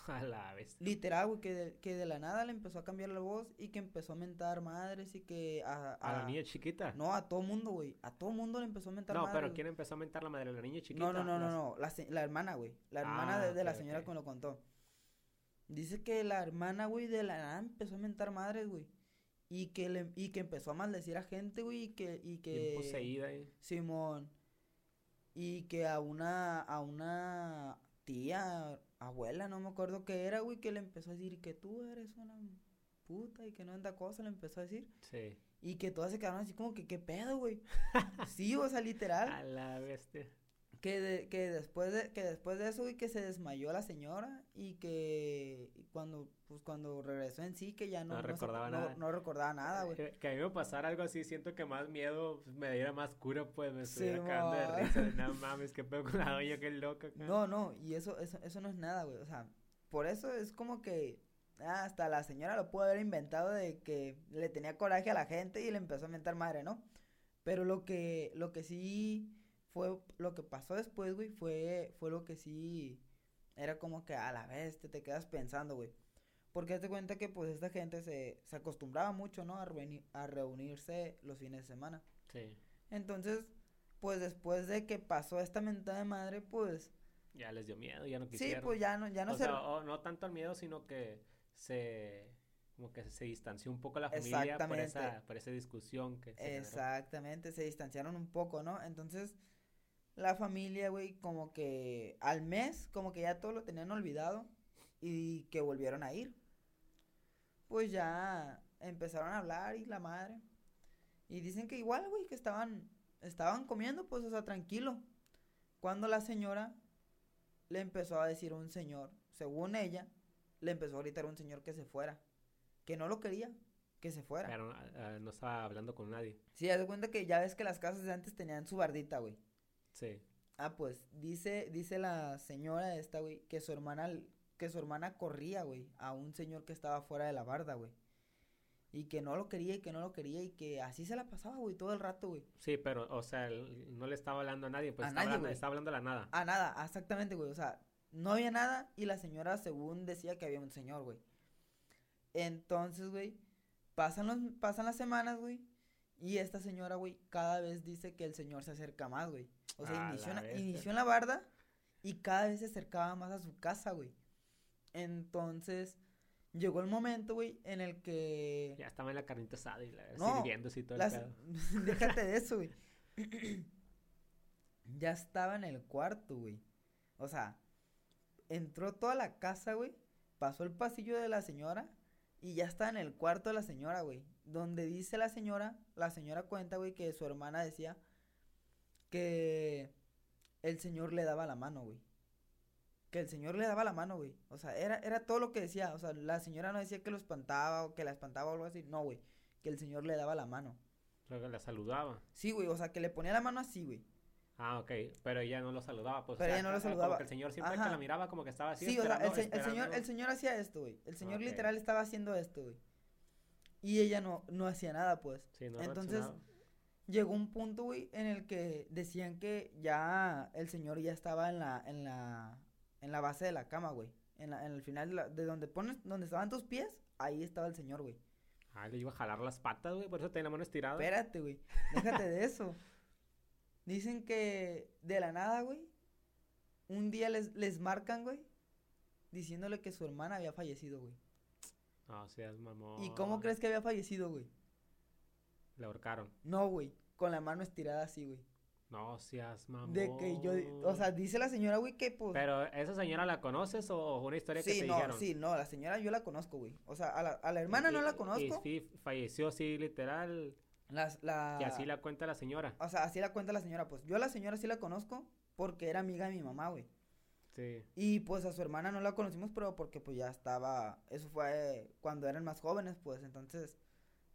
[SPEAKER 2] A la vez. Literal, güey, que de, que de la nada le empezó a cambiar la voz y que empezó a mentar madres y que
[SPEAKER 1] a... ¿A, la niña chiquita?
[SPEAKER 2] No, a todo mundo, güey. A todo mundo le empezó a mentar
[SPEAKER 1] no, madres. No, pero ¿quién empezó a mentar la madre? ¿La niña chiquita?
[SPEAKER 2] No, no, no, no, no. La, la hermana, güey. La hermana ah, de, la señora que me lo contó. Dice que la hermana, güey, de la nada empezó a mentar madres, güey. Y que, le, y que empezó a maldecir a gente, güey, y que... Y que poseída, eh. Simón. Y que a una, a una tía, abuela, no me acuerdo qué era, güey, que le empezó a decir que tú eres una puta y que no anda cosa, le empezó a decir. Sí. Y que todas se quedaron así como que, ¿qué pedo, güey? sí, o sea, literal. A la bestia. Que, de, que después de que después de eso y que se desmayó la señora y que cuando pues cuando regresó en sí que ya no, recordaba nada. no, recordaba nada güey.
[SPEAKER 1] Que, a mí me pasara algo así siento que más miedo pues, me diera más cura pues me estoy cagando de risa no mames qué pedo con la doña qué loca
[SPEAKER 2] no no y eso eso eso no es nada güey o sea por eso es como que ah, hasta la señora lo pudo haber inventado de que le tenía coraje a la gente y le empezó a inventar madre no pero lo que lo que sí fue lo que pasó después, güey, fue, fue lo que sí era como que a la vez te, te quedas pensando, güey. Porque te cuenta que pues esta gente se, se acostumbraba mucho, ¿no? A, a reunirse los fines de semana. Sí. Entonces, pues después de que pasó esta mentada de madre, pues...
[SPEAKER 1] Ya les dio miedo, ya no quisieron.
[SPEAKER 2] Sí, pues ya no, ya no
[SPEAKER 1] o Sea, no tanto el miedo, sino que se como que se distanció un poco la familia por esa, por esa discusión que
[SPEAKER 2] Exactamente, se distanciaron un poco, ¿no? Entonces, la familia, güey, como que al mes, como que ya todo lo tenían olvidado y que volvieron a ir. Pues ya empezaron a hablar y la madre. Y dicen que igual, güey, que estaban, estaban comiendo, pues, o sea, tranquilo. Cuando la señora le empezó a decir a un señor, según ella, le empezó a gritar a un señor que se fuera. Que no lo quería, que se fuera.
[SPEAKER 1] Pero ah, no estaba hablando con nadie.
[SPEAKER 2] Sí, haz de cuenta que ya ves que las casas de antes tenían su bardita, güey. Sí. Ah, pues dice, dice la señora esta, güey, que su hermana, que su hermana corría, güey, a un señor que estaba fuera de la barda, güey. Y que no lo quería y que no lo quería y que así se la pasaba, güey, todo el rato, güey.
[SPEAKER 1] Sí, pero, o sea, no le estaba hablando a nadie, pues a estaba, nadie, hablando, estaba hablando a la nada.
[SPEAKER 2] A nada, exactamente, güey. O sea, no había nada y la señora según decía que había un señor, güey. Entonces, güey, pasan, los, pasan las semanas, güey. Y esta señora, güey, cada vez dice que el señor se acerca más, güey. O sea, inició, en la barda y cada vez se acercaba más a su casa, güey. Entonces, llegó el momento, güey, en el que...
[SPEAKER 1] Ya estaba en la carnita asada y la no, sirviéndose y todo
[SPEAKER 2] el pedo. Déjate de eso, güey. ya estaba en el cuarto, güey. O sea, entró toda la casa, güey. Pasó el pasillo de la señora y ya está en el cuarto de la señora, güey. Donde dice la señora, la señora cuenta, güey, que su hermana decía que el Señor le daba la mano, güey. Que el Señor le daba la mano, güey. O sea, era, era todo lo que decía. O sea, la señora no decía que lo espantaba o que la espantaba o algo así. No, güey. Que el Señor le daba la mano.
[SPEAKER 1] O que la saludaba.
[SPEAKER 2] Sí, güey. O sea, que le ponía la mano así, güey.
[SPEAKER 1] Ah, ok. Pero ella no lo saludaba. Pues,
[SPEAKER 2] Pero ella no lo saludaba. Como
[SPEAKER 1] que el Señor siempre que la miraba como que estaba así.
[SPEAKER 2] Sí, o sea, el, señor, el Señor hacía esto, güey. El Señor literal estaba haciendo esto, güey. Y ella no, no hacía nada, pues. Sí, no Entonces, llegó un punto, güey, en el que decían que ya el señor ya estaba en la, en la, en la base de la cama, güey. En, la, en el final de, donde pones, donde estaban tus pies, ahí estaba el señor, güey.
[SPEAKER 1] Ah, le iba a jalar las patas, güey, por eso tenía la mano estirada.
[SPEAKER 2] Espérate, güey, déjate de eso. Dicen que de la nada, güey, un día les, les marcan, güey, diciéndole que su hermana había fallecido, güey.
[SPEAKER 1] Ah, seas mamón.
[SPEAKER 2] ¿Y cómo crees que había fallecido, güey?
[SPEAKER 1] Le ahorcaron.
[SPEAKER 2] No, güey. Con la mano estirada así, güey.
[SPEAKER 1] No seas mamón.
[SPEAKER 2] De que yo, o sea, dice la señora, güey, que pues...
[SPEAKER 1] Pero, ¿esa señora la conoces o una historia que te
[SPEAKER 2] no,
[SPEAKER 1] dijeron?
[SPEAKER 2] Sí, no, la señora yo la conozco, güey. O sea, a la, a la hermana no la conozco.
[SPEAKER 1] Y sí, falleció así, literal.
[SPEAKER 2] Las, la...
[SPEAKER 1] Y así la cuenta la señora.
[SPEAKER 2] O sea, así la cuenta la señora, pues. Yo a la señora sí la conozco porque era amiga de mi mamá, güey. Sí. Y pues a su hermana no la conocimos, pero porque pues ya estaba, eso fue cuando eran más jóvenes, pues entonces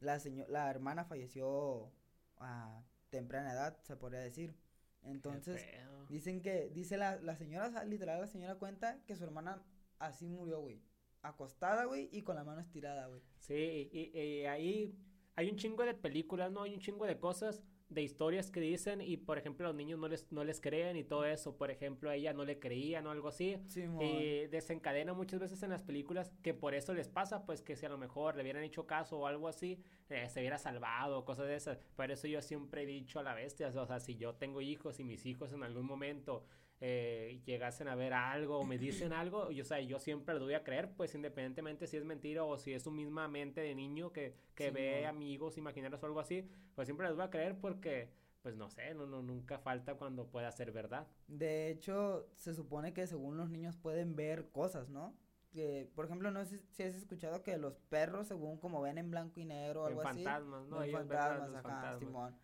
[SPEAKER 2] la la hermana falleció a temprana edad, se podría decir. Entonces, dicen que, dice la, la señora, literal, la señora cuenta que su hermana así murió, güey. Acostada, güey, y con la mano estirada, güey.
[SPEAKER 1] Sí, y, y, ahí hay un chingo de películas, ¿no? Hay un chingo de cosas, de historias que dicen, y por ejemplo, los niños no les, no les creen y todo eso. Por ejemplo, a ella no le creían o algo así. Sí, y desencadena muchas veces en las películas que por eso les pasa, pues que si a lo mejor le hubieran hecho caso o algo así, eh, se hubiera salvado, cosas de esas. Por eso yo siempre he dicho a la bestia, o sea, si yo tengo hijos y mis hijos en algún momento eh, llegasen a ver algo o me dicen algo, yo, o sea, yo siempre lo voy a creer, pues independientemente si es mentira o si es su misma mente de niño que, que ve amigos imaginarios o algo así, pues siempre les voy a creer porque pues no sé, no, no, nunca falta cuando pueda ser verdad.
[SPEAKER 2] De hecho, se supone que según los niños pueden ver cosas, ¿no? que, por ejemplo, no sé si has escuchado que los perros, según como ven en blanco y negro o algo
[SPEAKER 1] así. Fantasmas, ¿no? fantasmas, acá,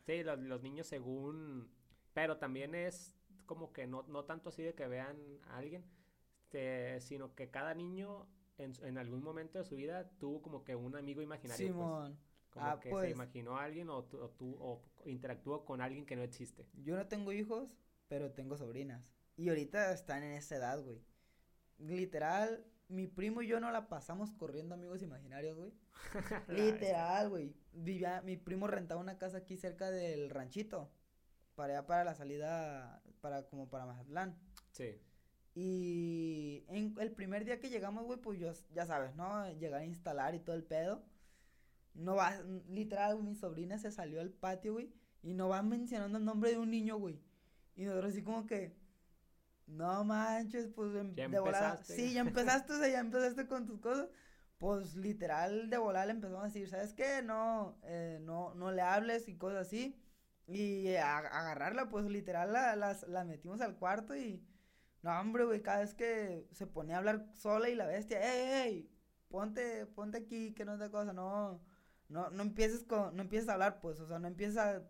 [SPEAKER 1] Sí, los, los, niños según, pero también es como que no, no tanto así de que vean a alguien, este, sino que cada niño en, en, algún momento de su vida tuvo como que un amigo imaginario. Pues. Simón. como ah, que se pues. imaginó a alguien o, o, o interactuó con alguien que no existe.
[SPEAKER 2] Yo no tengo hijos, pero tengo sobrinas. Y ahorita están en esa edad, güey. Literal, mi primo y yo no la pasamos corriendo amigos imaginarios, güey. Literal, güey. Vivía, mi primo rentaba una casa aquí cerca del ranchito. Para allá para la salida, para como para Mazatlán. Sí. Y en el primer día que llegamos, güey, pues yo, ya sabes, ¿no? Llegar a instalar y todo el pedo. No va, literal, mi sobrina se salió al patio, güey. Y no va mencionando el nombre de un niño, güey. Y nosotros así como que, no manches, pues em, de volada. Sí, ya empezaste, o sea, ya empezaste con tus cosas. Pues literal de volada le empezamos a decir, ¿sabes qué? No, eh, no, no le hables y cosas así. Y a, agarrarla, pues literal la, la, metimos al cuarto y. No, hombre, güey, cada vez que se ponía a hablar sola y la bestia, ¡ey, ey! Ponte, ponte aquí, que no es de cosa, no. No, no empieces con, no empieces a hablar, pues, o sea, no empieces a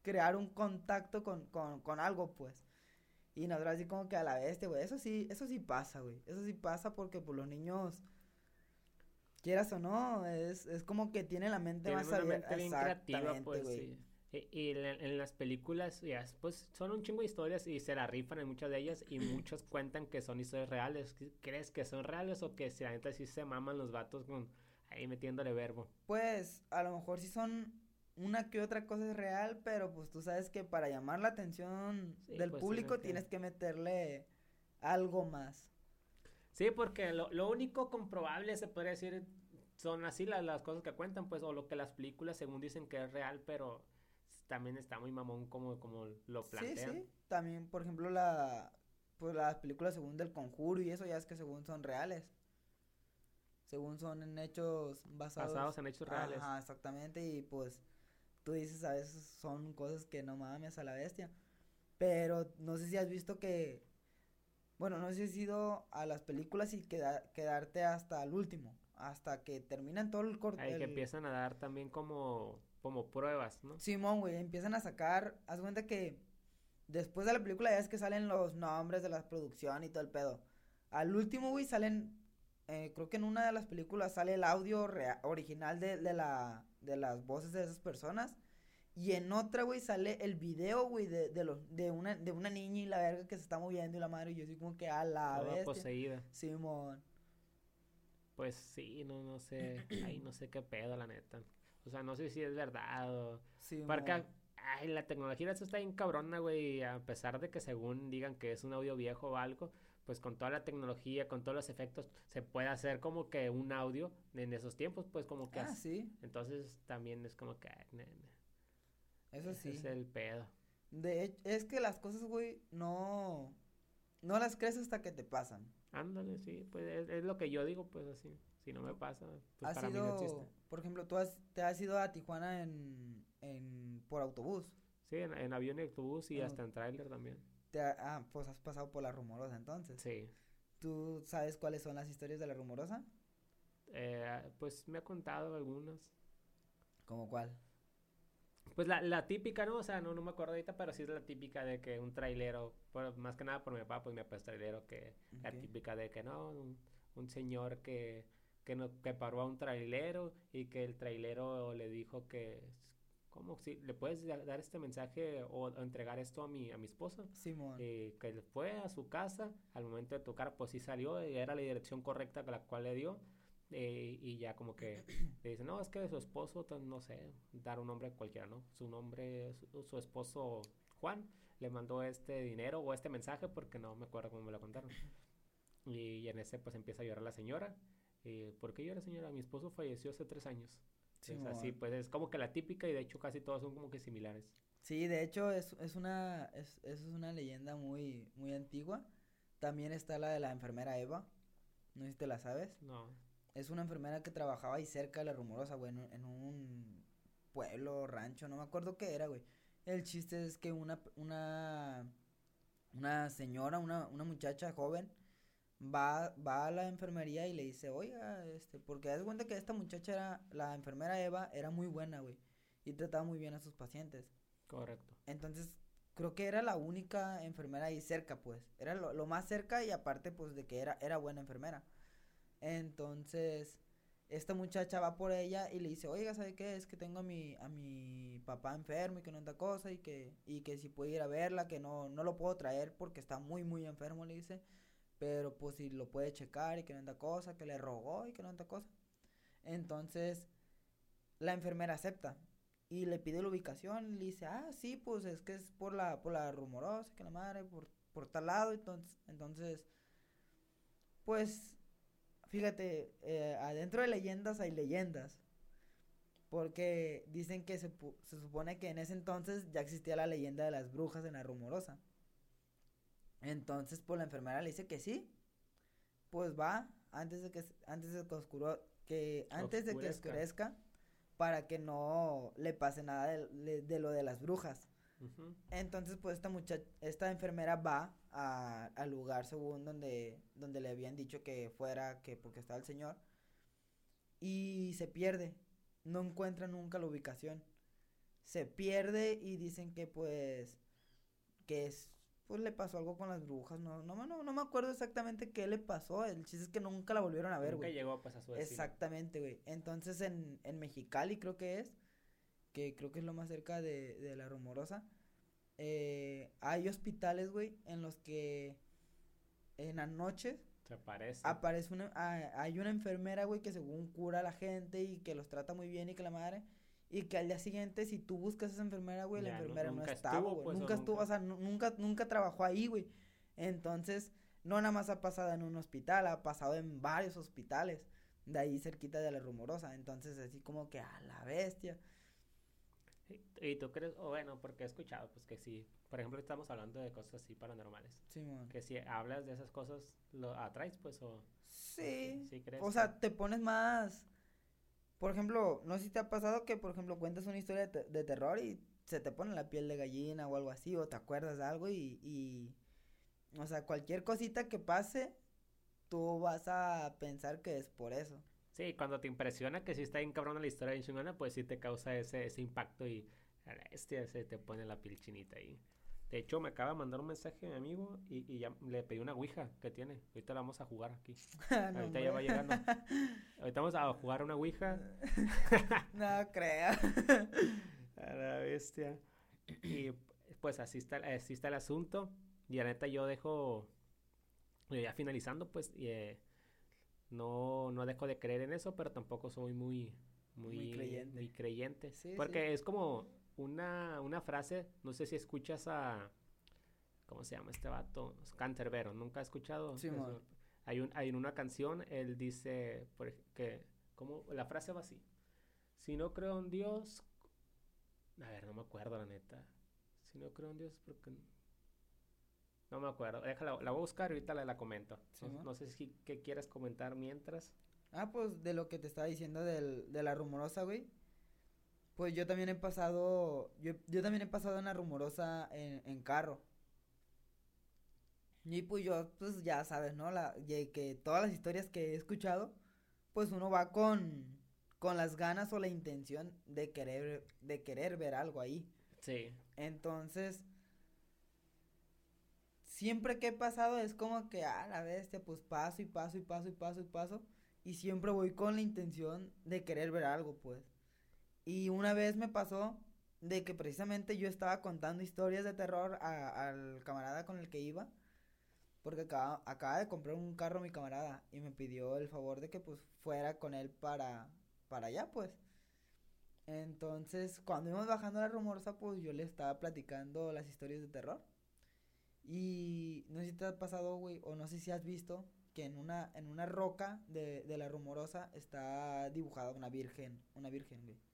[SPEAKER 2] crear un contacto con, con, con algo, pues. Y nosotros así como que a la bestia, güey. Eso sí, eso sí pasa, güey. Eso sí pasa porque pues los niños, quieras o no, es, es como que tienen la mente más abierta. Exactamente,
[SPEAKER 1] pues, güey. Y, en, las películas, pues son un chingo de historias y se la rifan en muchas de ellas y muchos cuentan que son historias reales. ¿Crees que son reales o que si la neta sí se maman los vatos con ahí metiéndole verbo?
[SPEAKER 2] Pues a lo mejor sí son una que otra cosa es real, pero pues tú sabes que para llamar la atención del pues, público tienes que meterle algo más.
[SPEAKER 1] Sí, porque lo, lo, único comprobable se podría decir son así las, las cosas que cuentan, pues, o lo que las películas según dicen que es real, pero también está muy mamón como, como lo plantean. Sí, sí,
[SPEAKER 2] también, por ejemplo, la, pues las películas según del conjuro y eso ya es que según son reales. Según son en hechos basados.
[SPEAKER 1] Basados en hechos reales.
[SPEAKER 2] Ajá, exactamente, y pues tú dices a veces son cosas que no mames a la bestia. Pero no sé si has visto que, bueno, no sé si has ido a las películas y quedarte hasta el último, hasta que terminan todo el corte.
[SPEAKER 1] Ahí que empiezan a dar también como, como pruebas, ¿no?
[SPEAKER 2] Simón, güey, empiezan a sacar, haz cuenta que después de la película ya es que salen los nombres de la producción y todo el pedo. Al último, güey, salen, eh, creo que en una de las películas sale el audio original de, de la de las voces de esas personas. Y en otra, güey, sale el video, güey, de, de, los, de, una, de una niña y la verga que se está moviendo y la madre. Y yo así como que a la vez. poseída. Simón.
[SPEAKER 1] Pues sí, no, no sé. Ay, no sé qué pedo, la neta. O sea, no sé si es verdad o. Sí, Porque, ay, la tecnología eso está bien cabrona, güey. A pesar de que según digan que es un audio viejo o algo, pues con toda la tecnología, con todos los efectos, se puede hacer como que un audio en esos tiempos, pues como que...
[SPEAKER 2] Ah, sí.
[SPEAKER 1] Entonces también es como que...
[SPEAKER 2] Eso sí.
[SPEAKER 1] Es el pedo.
[SPEAKER 2] De es que las cosas, güey, no... No las crees hasta que te pasan.
[SPEAKER 1] Ándale, sí, pues es, lo que yo digo, pues así. Si no me pasa, pues para mí no existe.
[SPEAKER 2] Por ejemplo, tú has, te has ido a Tijuana en, en, por autobús.
[SPEAKER 1] Sí, en, avión y autobús y hasta en tráiler también.
[SPEAKER 2] ah, pues has pasado por la rumorosa entonces. Sí. ¿Tú sabes cuáles son las historias de la rumorosa?
[SPEAKER 1] Eh, pues me ha contado algunas.
[SPEAKER 2] ¿Cómo cuál?
[SPEAKER 1] Pues la, la típica, ¿no? O sea, no, no me acuerdo ahorita, pero sí es la típica de que un trailero, más que nada por mi papá, pues mi papá es trailero, que la típica de que no, un, señor que, que, no, que paró a un trailero y que el trailero le dijo que ¿cómo? Si le puedes dar este mensaje o, entregar esto a mi, a mi esposa. Sí, eh, que fue a su casa, al momento de tocar, pues sí salió, y era la dirección correcta con la cual le dio. Eh, y ya como que le dice, no, es que su esposo, no sé, dar un nombre cualquiera, ¿no? Su nombre, su, esposo Juan, le mandó este dinero o este mensaje porque no me acuerdo cómo me lo contaron. Y, en ese pues empieza a llorar la señora. Eh, ¿Por qué llora señora? Mi esposo falleció hace tres años. Sí, así, pues es como que la típica y de hecho casi todas son como que similares.
[SPEAKER 2] Sí, de hecho es, es una, es, es una leyenda muy, muy antigua. También está la de la enfermera Eva. No sé si te la sabes. No. Es una enfermera que trabajaba ahí cerca de la rumorosa, güey, en, un pueblo, rancho, no me acuerdo qué era, güey. El chiste es que una, una, una señora, una, una muchacha joven, va, va a la enfermería y le dice, oiga, este, porque das cuenta que esta muchacha era, la enfermera Eva, era muy buena, güey, y trataba muy bien a sus pacientes. Correcto. Entonces, creo que era la única enfermera ahí cerca, pues, era lo, lo, más cerca y aparte, pues, de que era, era buena enfermera. Entonces, esta muchacha va por ella y le dice, oiga, ¿sabe qué? Es que tengo a mi, a mi papá enfermo y que no anda cosa y que, y que si puede ir a verla, que no, no lo puedo traer porque está muy, muy enfermo, le dice pero pues si lo puede checar y que no anda cosa, que le rogó y que no anda cosa. Entonces, la enfermera acepta y le pide la ubicación y le dice, ah, sí, pues es que es por la, por la rumorosa, que la madre, por, por tal lado, entonces, entonces, pues, fíjate, eh, adentro de leyendas hay leyendas. Porque dicen que se, se supone que en ese entonces ya existía la leyenda de las brujas en la rumorosa. Entonces, pues la enfermera le dice que sí. Pues va antes de que antes de que oscuro, que antes de que oscurezca para que no le pase nada de, lo de las brujas. Entonces, pues esta muchacha, esta enfermera va al lugar según donde, donde le habían dicho que fuera, que porque estaba el señor, y se pierde. No encuentra nunca la ubicación. Se pierde y dicen que pues que es pues le pasó algo con las brujas, no, no, no, no me acuerdo exactamente qué le pasó, el chiste es que nunca la volvieron a ver, güey. Nunca llegó a su Exactamente, güey. Entonces en, en Mexicali creo que es, que creo que es lo más cerca de, de la rumorosa, eh, hay hospitales, güey, en los que en las noches se aparece. Aparece una, ah, hay una enfermera, güey, que según cura a la gente y que los trata muy bien y que la madre y que al día siguiente, si tú buscas a esa enfermera, güey, la enfermera no, estaba, güey. Pues, nunca estuvo, o sea, nunca, nunca trabajó ahí, güey. Entonces, no nada más ha pasado en un hospital, ha pasado en varios hospitales. De ahí cerquita de la rumorosa. Entonces, así como que a la bestia.
[SPEAKER 1] ¿Y tú crees, o bueno, porque he escuchado, pues que sí, por ejemplo, estamos hablando de cosas así paranormales. Sí, man. Que si hablas de esas cosas, lo atraes, pues, o...
[SPEAKER 2] Sí. sí crees o sea, te pones más por ejemplo, no sé si te ha pasado que, por ejemplo, cuentas una historia de, terror y se te pone la piel de gallina o algo así, o te acuerdas de algo y, y, o sea, cualquier cosita que pase, tú vas a pensar que es por eso.
[SPEAKER 1] Sí, cuando te impresiona que si está bien cabrón la historia de chingona, pues sí te causa ese, ese impacto y este se te pone la piel chinita ahí. De hecho, me acaba de mandar un mensaje a mi amigo y, y ya le pedí una ouija que tiene. Ahorita la vamos a jugar aquí. Ahorita ya va llegando. Ahorita vamos a jugar una ouija.
[SPEAKER 2] no crea.
[SPEAKER 1] a la bestia. Y pues así está, así está el asunto. Y la neta yo dejo, ya finalizando, pues eh, no, no dejo de creer en eso, pero tampoco soy muy, muy, creyente. Muy creyente. porque es como una, una frase, no sé si escuchas a, ¿cómo se llama este vato? Canterbero, ¿nunca has escuchado? Sí, hay, un, hay una canción, él dice por, que, como, la frase va así, si no creo en Dios, a ver, no me acuerdo la neta, si no creo en Dios, porque... No me acuerdo, déjala, la voy a buscar y ahorita la, la comento. no, sé si qué quieres comentar mientras.
[SPEAKER 2] Ah, pues de lo que te estaba diciendo del, de la rumorosa, güey Pues yo también he pasado, yo, yo también he pasado una rumorosa en, en carro. Y pues yo, pues ya sabes, ¿no? La, que todas las historias que he escuchado, pues uno va con, con las ganas o la intención de querer, de querer ver algo ahí. Sí. Entonces, siempre que he pasado es como que, a la bestia, pues paso y paso y paso y paso y paso. Y siempre voy con la intención de querer ver algo, pues. Y una vez me pasó de que precisamente yo estaba contando historias de terror al camarada con el que iba. Porque acaba, acaba de comprar un carro mi camarada y me pidió el favor de que pues fuera con él para, para allá, pues. Entonces, cuando íbamos bajando la rumorosa, pues yo le estaba platicando las historias de terror. Y no sé si te ha pasado, güey, o no sé si has visto que en una, en una roca de, de la rumorosa está dibujada una virgen, una virgen, güey.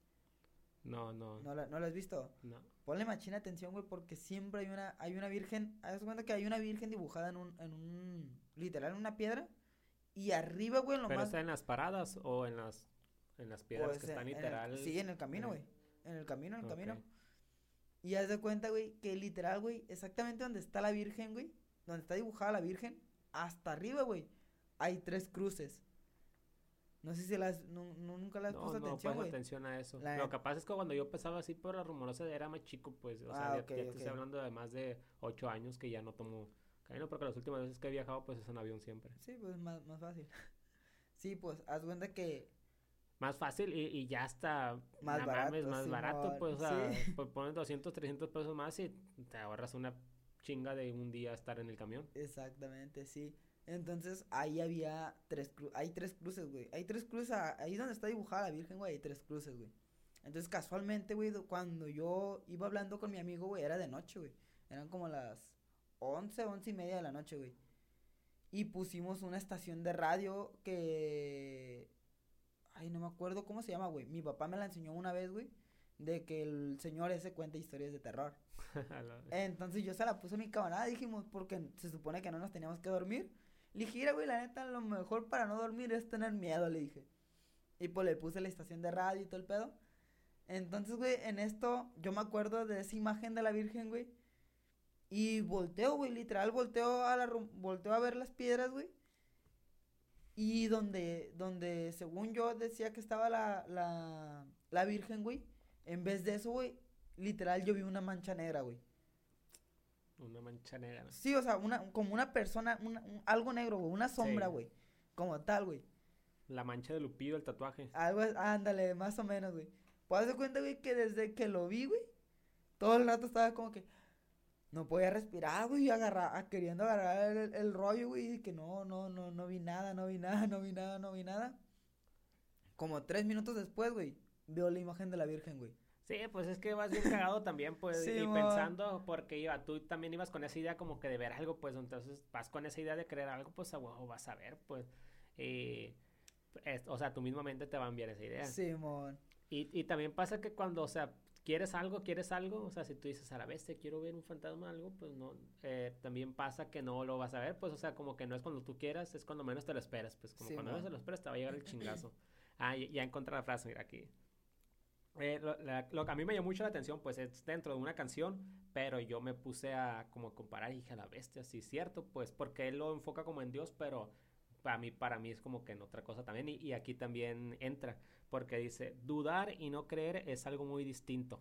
[SPEAKER 1] No, no. ¿No
[SPEAKER 2] la, ¿No has visto? No. Ponle machina atención, güey, porque siempre hay una, hay una virgen, haz cuenta que hay una virgen dibujada en un, en un, literal, en una piedra, y arriba, güey,
[SPEAKER 1] en lo ¿Pero está en las paradas o en las, en las piedras pues, que están literal?
[SPEAKER 2] sí, en el camino, güey, en el camino, en el camino. Y haz de cuenta, güey, que literal, güey, exactamente donde está la virgen, güey, donde está dibujada la virgen, hasta arriba, güey, hay tres cruces. No sé si las, nunca le has puesto atención,
[SPEAKER 1] No, atención a eso. Lo que pasa es que cuando yo empezaba así por la rumorosa era más chico, pues, o sea, ah, ya, te estoy hablando de más de ocho años que ya no tomo camino, porque las últimas veces que he viajado, pues, es en avión siempre.
[SPEAKER 2] Sí, pues, más, más fácil. sí, pues, haz cuenta que...
[SPEAKER 1] Más fácil y, y ya está... Más barato, más barato, pues, o sea, pues, pones 200, 300 pesos más y te ahorras una chinga de un día estar en el camión.
[SPEAKER 2] Exactamente, sí. Entonces ahí había tres cruces, hay tres cruces, güey. Hay tres cruces, ahí donde está dibujada la Virgen, güey, hay tres cruces, güey. Entonces casualmente, güey, cuando yo iba hablando con mi amigo, güey, era de noche, güey. Eran como las once, once y media de la noche, güey. Y pusimos una estación de radio que... Ay, no me acuerdo cómo se llama, güey. Mi papá me la enseñó una vez, güey. De que el señor ese cuenta historias de terror. Entonces yo se la puse a mi camarada, dijimos, porque se supone que no nos teníamos que dormir. Le dije, güey, la neta, lo mejor para no dormir es tener miedo, le dije. Y pues le puse la estación de radio y todo el pedo. Entonces, güey, en esto yo me acuerdo de esa imagen de la Virgen, güey. Y volteo, güey, literal, volteo a la volteo a ver las piedras, güey. Y donde, donde según yo decía que estaba la, la, la Virgen, güey. En vez de eso, güey, literal yo vi una mancha negra, güey.
[SPEAKER 1] Una mancha negra.
[SPEAKER 2] Sí, o sea, una, como una persona, algo negro, güey, una sombra, güey. Como tal, güey.
[SPEAKER 1] La mancha de Lupillo, el tatuaje.
[SPEAKER 2] Algo, ándale, más o menos, güey. Pues de cuenta, güey, que desde que lo vi, güey, todo el rato estaba como que no podía respirar, güey, agarrar, queriendo agarrar el, rollo, güey, y que no, no, no, no vi nada, no vi nada, no vi nada, no vi nada. Como tres minutos después, güey, veo la imagen de la Virgen, güey.
[SPEAKER 1] Sí, pues es que vas bien cagado también, pues, y pensando, porque iba, tú también ibas con esa idea como que de ver algo, pues, entonces vas con esa idea de creer algo, pues, a vas a ver, pues, y, o sea, tú mismamente te va a enviar esa idea. Sí, mon. Y, y también pasa que cuando, o sea, quieres algo, quieres algo, o sea, si tú dices a la vez te quiero ver un fantasma o algo, pues no, eh, también pasa que no lo vas a ver, pues, o sea, como que no es cuando tú quieras, es cuando menos te lo esperas, pues, como cuando menos te lo esperas te va a llegar el chingazo. Ah, ya encontré la frase, mira aquí. Eh, lo, que a mí me llamó mucho la atención, pues es dentro de una canción, pero yo me puse a como comparar y dije, a la bestia, sí, cierto, pues porque él lo enfoca como en Dios, pero para mí, para mí es como que en otra cosa también, y, aquí también entra, porque dice, dudar y no creer es algo muy distinto.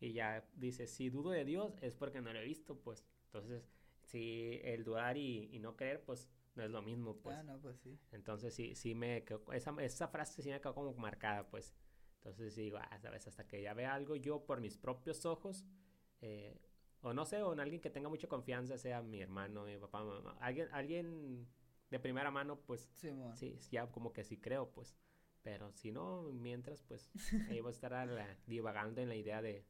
[SPEAKER 1] Y ya dice, si dudo de Dios es porque no lo he visto, pues. Entonces, si el dudar y, no creer, pues no es lo mismo, pues. Ah, no, pues sí. Entonces, sí, sí me esa, esa frase sí me quedó como marcada, pues. Entonces digo, ah, sabes, hasta que ya vea algo yo por mis propios ojos, eh, o no sé, o en alguien que tenga mucha confianza, sea mi hermano, mi papá, mamá, alguien, alguien de primera mano, pues sí, ya como que sí creo, pues. Pero si no, mientras, pues ahí voy a estar divagando en la idea de,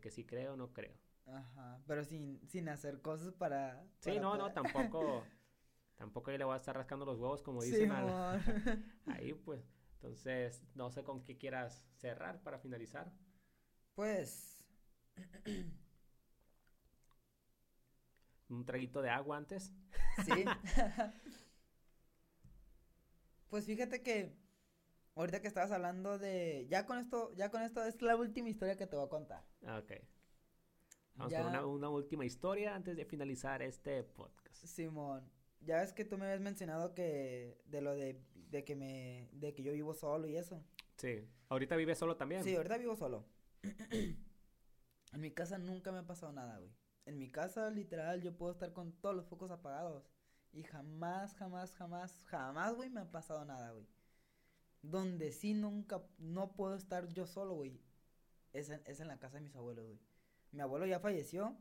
[SPEAKER 1] que sí creo o no creo.
[SPEAKER 2] Ajá, pero sin, sin hacer cosas para...
[SPEAKER 1] Sí, no, no, tampoco, tampoco ahí le voy a estar rascando los huevos como dicen ahí, pues. Entonces, no sé con qué quieras cerrar para finalizar.
[SPEAKER 2] Pues...
[SPEAKER 1] Un traguito de agua antes. Sí.
[SPEAKER 2] pues fíjate que ahorita que estabas hablando de, ya con esto, ya con esto es la última historia que te voy a contar.
[SPEAKER 1] Ah, ok. Vamos con una, una, última historia antes de finalizar este podcast.
[SPEAKER 2] Simón, ya ves que tú me habías mencionado que de lo de, de que me, de que yo vivo solo y eso.
[SPEAKER 1] Sí. ¿Ahorita vives solo también?
[SPEAKER 2] Sí, ahorita vivo solo. en mi casa nunca me ha pasado nada, güey. En mi casa, literal, yo puedo estar con todos los focos apagados. Y jamás, jamás, jamás, jamás, güey, me ha pasado nada, güey. Donde sí nunca, no puedo estar yo solo, güey. Es en, es en la casa de mis abuelos, güey. Mi abuelo ya falleció.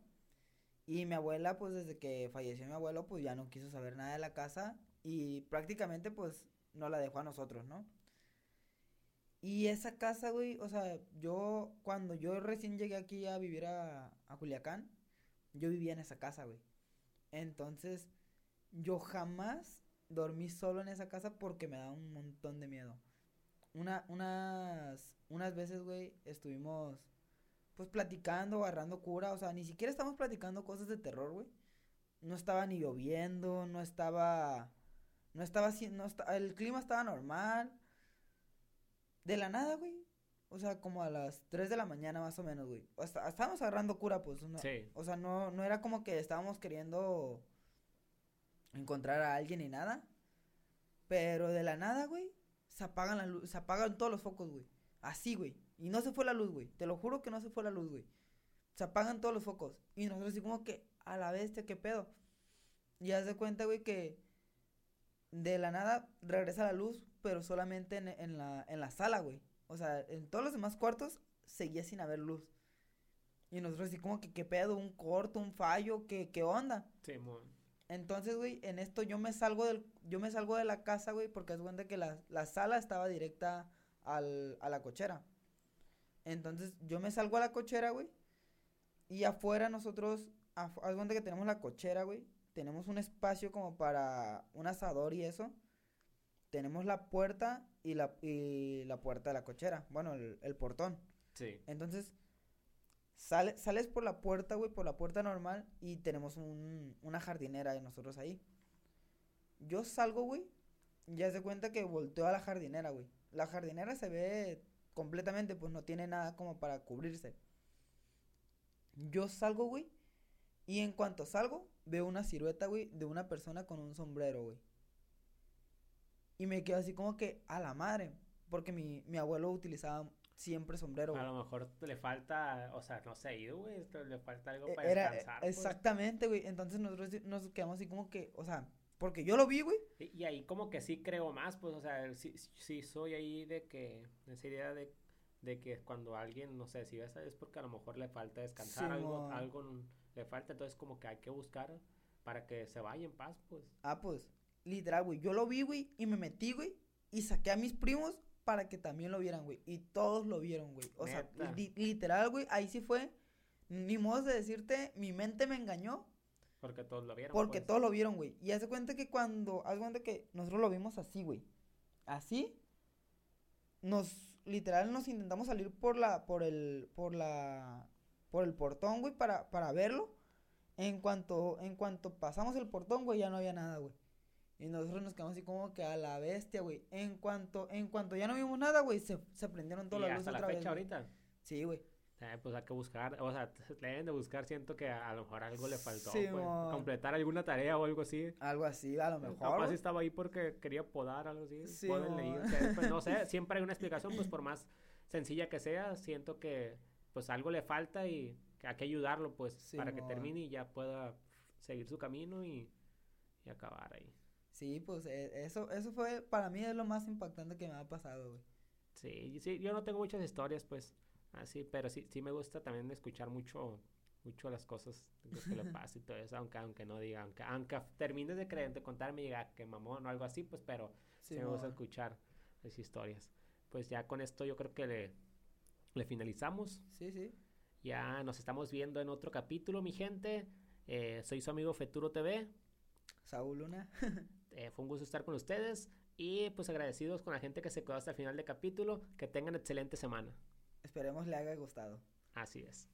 [SPEAKER 2] Y mi abuela, pues desde que falleció mi abuelo, pues ya no quiso saber nada de la casa. Y prácticamente, pues, no la dejó a nosotros, ¿no? Y esa casa, güey, o sea, yo, cuando yo recién llegué aquí a vivir a, a Culiacán, yo vivía en esa casa, güey. Entonces, yo jamás dormí solo en esa casa porque me da un montón de miedo. Una, unas, unas veces, güey, estuvimos, pues, platicando, agarrando cura, o sea, ni siquiera estamos platicando cosas de terror, güey. No estaba ni lloviendo, no estaba, no estaba, no estaba, el clima estaba normal de la nada, güey. O sea, como a las 3 de la mañana más o menos, güey. estábamos agarrando cura, pues. sí. O sea, no, no era como que estábamos queriendo encontrar a alguien ni nada. Pero de la nada, güey, se apagan la luz, se apagan todos los focos, güey. Así, güey. Y no se fue la luz, güey. Te lo juro que no se fue la luz, güey. Se apagan todos los focos. Y nosotros así como que, a la bestia, qué pedo. Y haz de cuenta, güey, que de la nada regresa la luz, pero solamente en, la, en la sala, güey. O sea, en todos los demás cuartos seguía sin haber luz. Y nosotros así como que, ¿qué pedo? ¿Un corto? ¿Un fallo? ¿Qué, qué onda? Sí, muy. Entonces, güey, en esto yo me salgo del, yo me salgo de la casa, güey, porque es cuenta que la, la sala estaba directa al, a la cochera. Entonces, yo me salgo a la cochera, güey. Y afuera nosotros, haz cuenta que tenemos la cochera, güey tenemos un espacio como para un asador y eso. Tenemos la puerta y la, y la puerta de la cochera. Bueno, el, portón. Sí. Entonces, sale, sales por la puerta, güey, por la puerta normal y tenemos un, una jardinera de nosotros ahí. Yo salgo, güey, ya se cuenta que volteo a la jardinera, güey. La jardinera se ve completamente, pues no tiene nada como para cubrirse. Yo salgo, güey, y en cuanto salgo, veo una silueta, güey, de una persona con un sombrero, güey. Y me quedo así como que a la madre. Porque mi, mi abuelo utilizaba siempre sombrero,
[SPEAKER 1] güey. A lo mejor le falta, o sea, no sé, ido, güey, le falta algo e, para descansar.
[SPEAKER 2] Pues. Exactamente, güey. Entonces nosotros nos quedamos así como que, o sea, porque yo lo vi, güey.
[SPEAKER 1] Y, ahí como que sí creo más, pues, o sea, sí, sí soy ahí de que, esa idea de, de que cuando alguien, no sé, si ves, es porque a lo mejor le falta descansar algo, algo le falta, entonces como que hay que buscar para que se vaya en paz, pues.
[SPEAKER 2] Ah, pues, literal, güey, yo lo vi, güey, y me metí, güey, y saqué a mis primos para que también lo vieran, güey, y todos lo vieron, güey. O sea, literal, güey, ahí sí fue, ni modo de decirte, mi mente me engañó.
[SPEAKER 1] Porque todos lo vieron.
[SPEAKER 2] Porque pues. todos lo vieron, güey. Y hace cuenta que cuando, haz cuenta que nosotros lo vimos así, güey. Así, nos, literal, nos intentamos salir por la, por el, por la, por el portón, güey, para, para verlo. En cuanto, en cuanto pasamos el portón, güey, ya no había nada, güey. Y nosotros nos quedamos así como que a la bestia, güey. En cuanto, en cuanto ya no vimos nada, güey, se, se prendieron todas las luces
[SPEAKER 1] otra la fecha ahorita?
[SPEAKER 2] Sí, güey.
[SPEAKER 1] Eh, pues hay que buscar, o sea, deben de buscar, siento que a, lo mejor algo le faltó, sí, completar alguna tarea o algo así.
[SPEAKER 2] Algo así, a lo mejor.
[SPEAKER 1] Capaz estaba ahí porque quería podar algo así. Sí, pues, no sé, siempre hay una explicación, pues por más sencilla que sea, siento que pues algo le falta y hay que ayudarlo pues para que termine y ya pueda seguir su camino y, y acabar ahí.
[SPEAKER 2] Sí, pues e, eso, eso fue, para mí es lo más impactante que me ha pasado, güey.
[SPEAKER 1] Sí, sí, yo no tengo muchas historias, pues, así, pero sí, sí me gusta también escuchar mucho, mucho las cosas que le pasa y todo eso, aunque, aunque no diga, aunque, aunque termines de creer, de contarme y diga que mamón o algo así, pues, pero sí, me gusta escuchar las historias. Pues ya con esto yo creo que le, le finalizamos.
[SPEAKER 2] Sí, sí.
[SPEAKER 1] Ya nos estamos viendo en otro capítulo, mi gente. Eh, soy su amigo Feturo TV.
[SPEAKER 2] Saúl Luna.
[SPEAKER 1] Eh, fue un gusto estar con ustedes. Y pues agradecidos con la gente que se quedó hasta el final del capítulo. Que tengan excelente semana.
[SPEAKER 2] Esperemos le haya gustado.
[SPEAKER 1] Así es.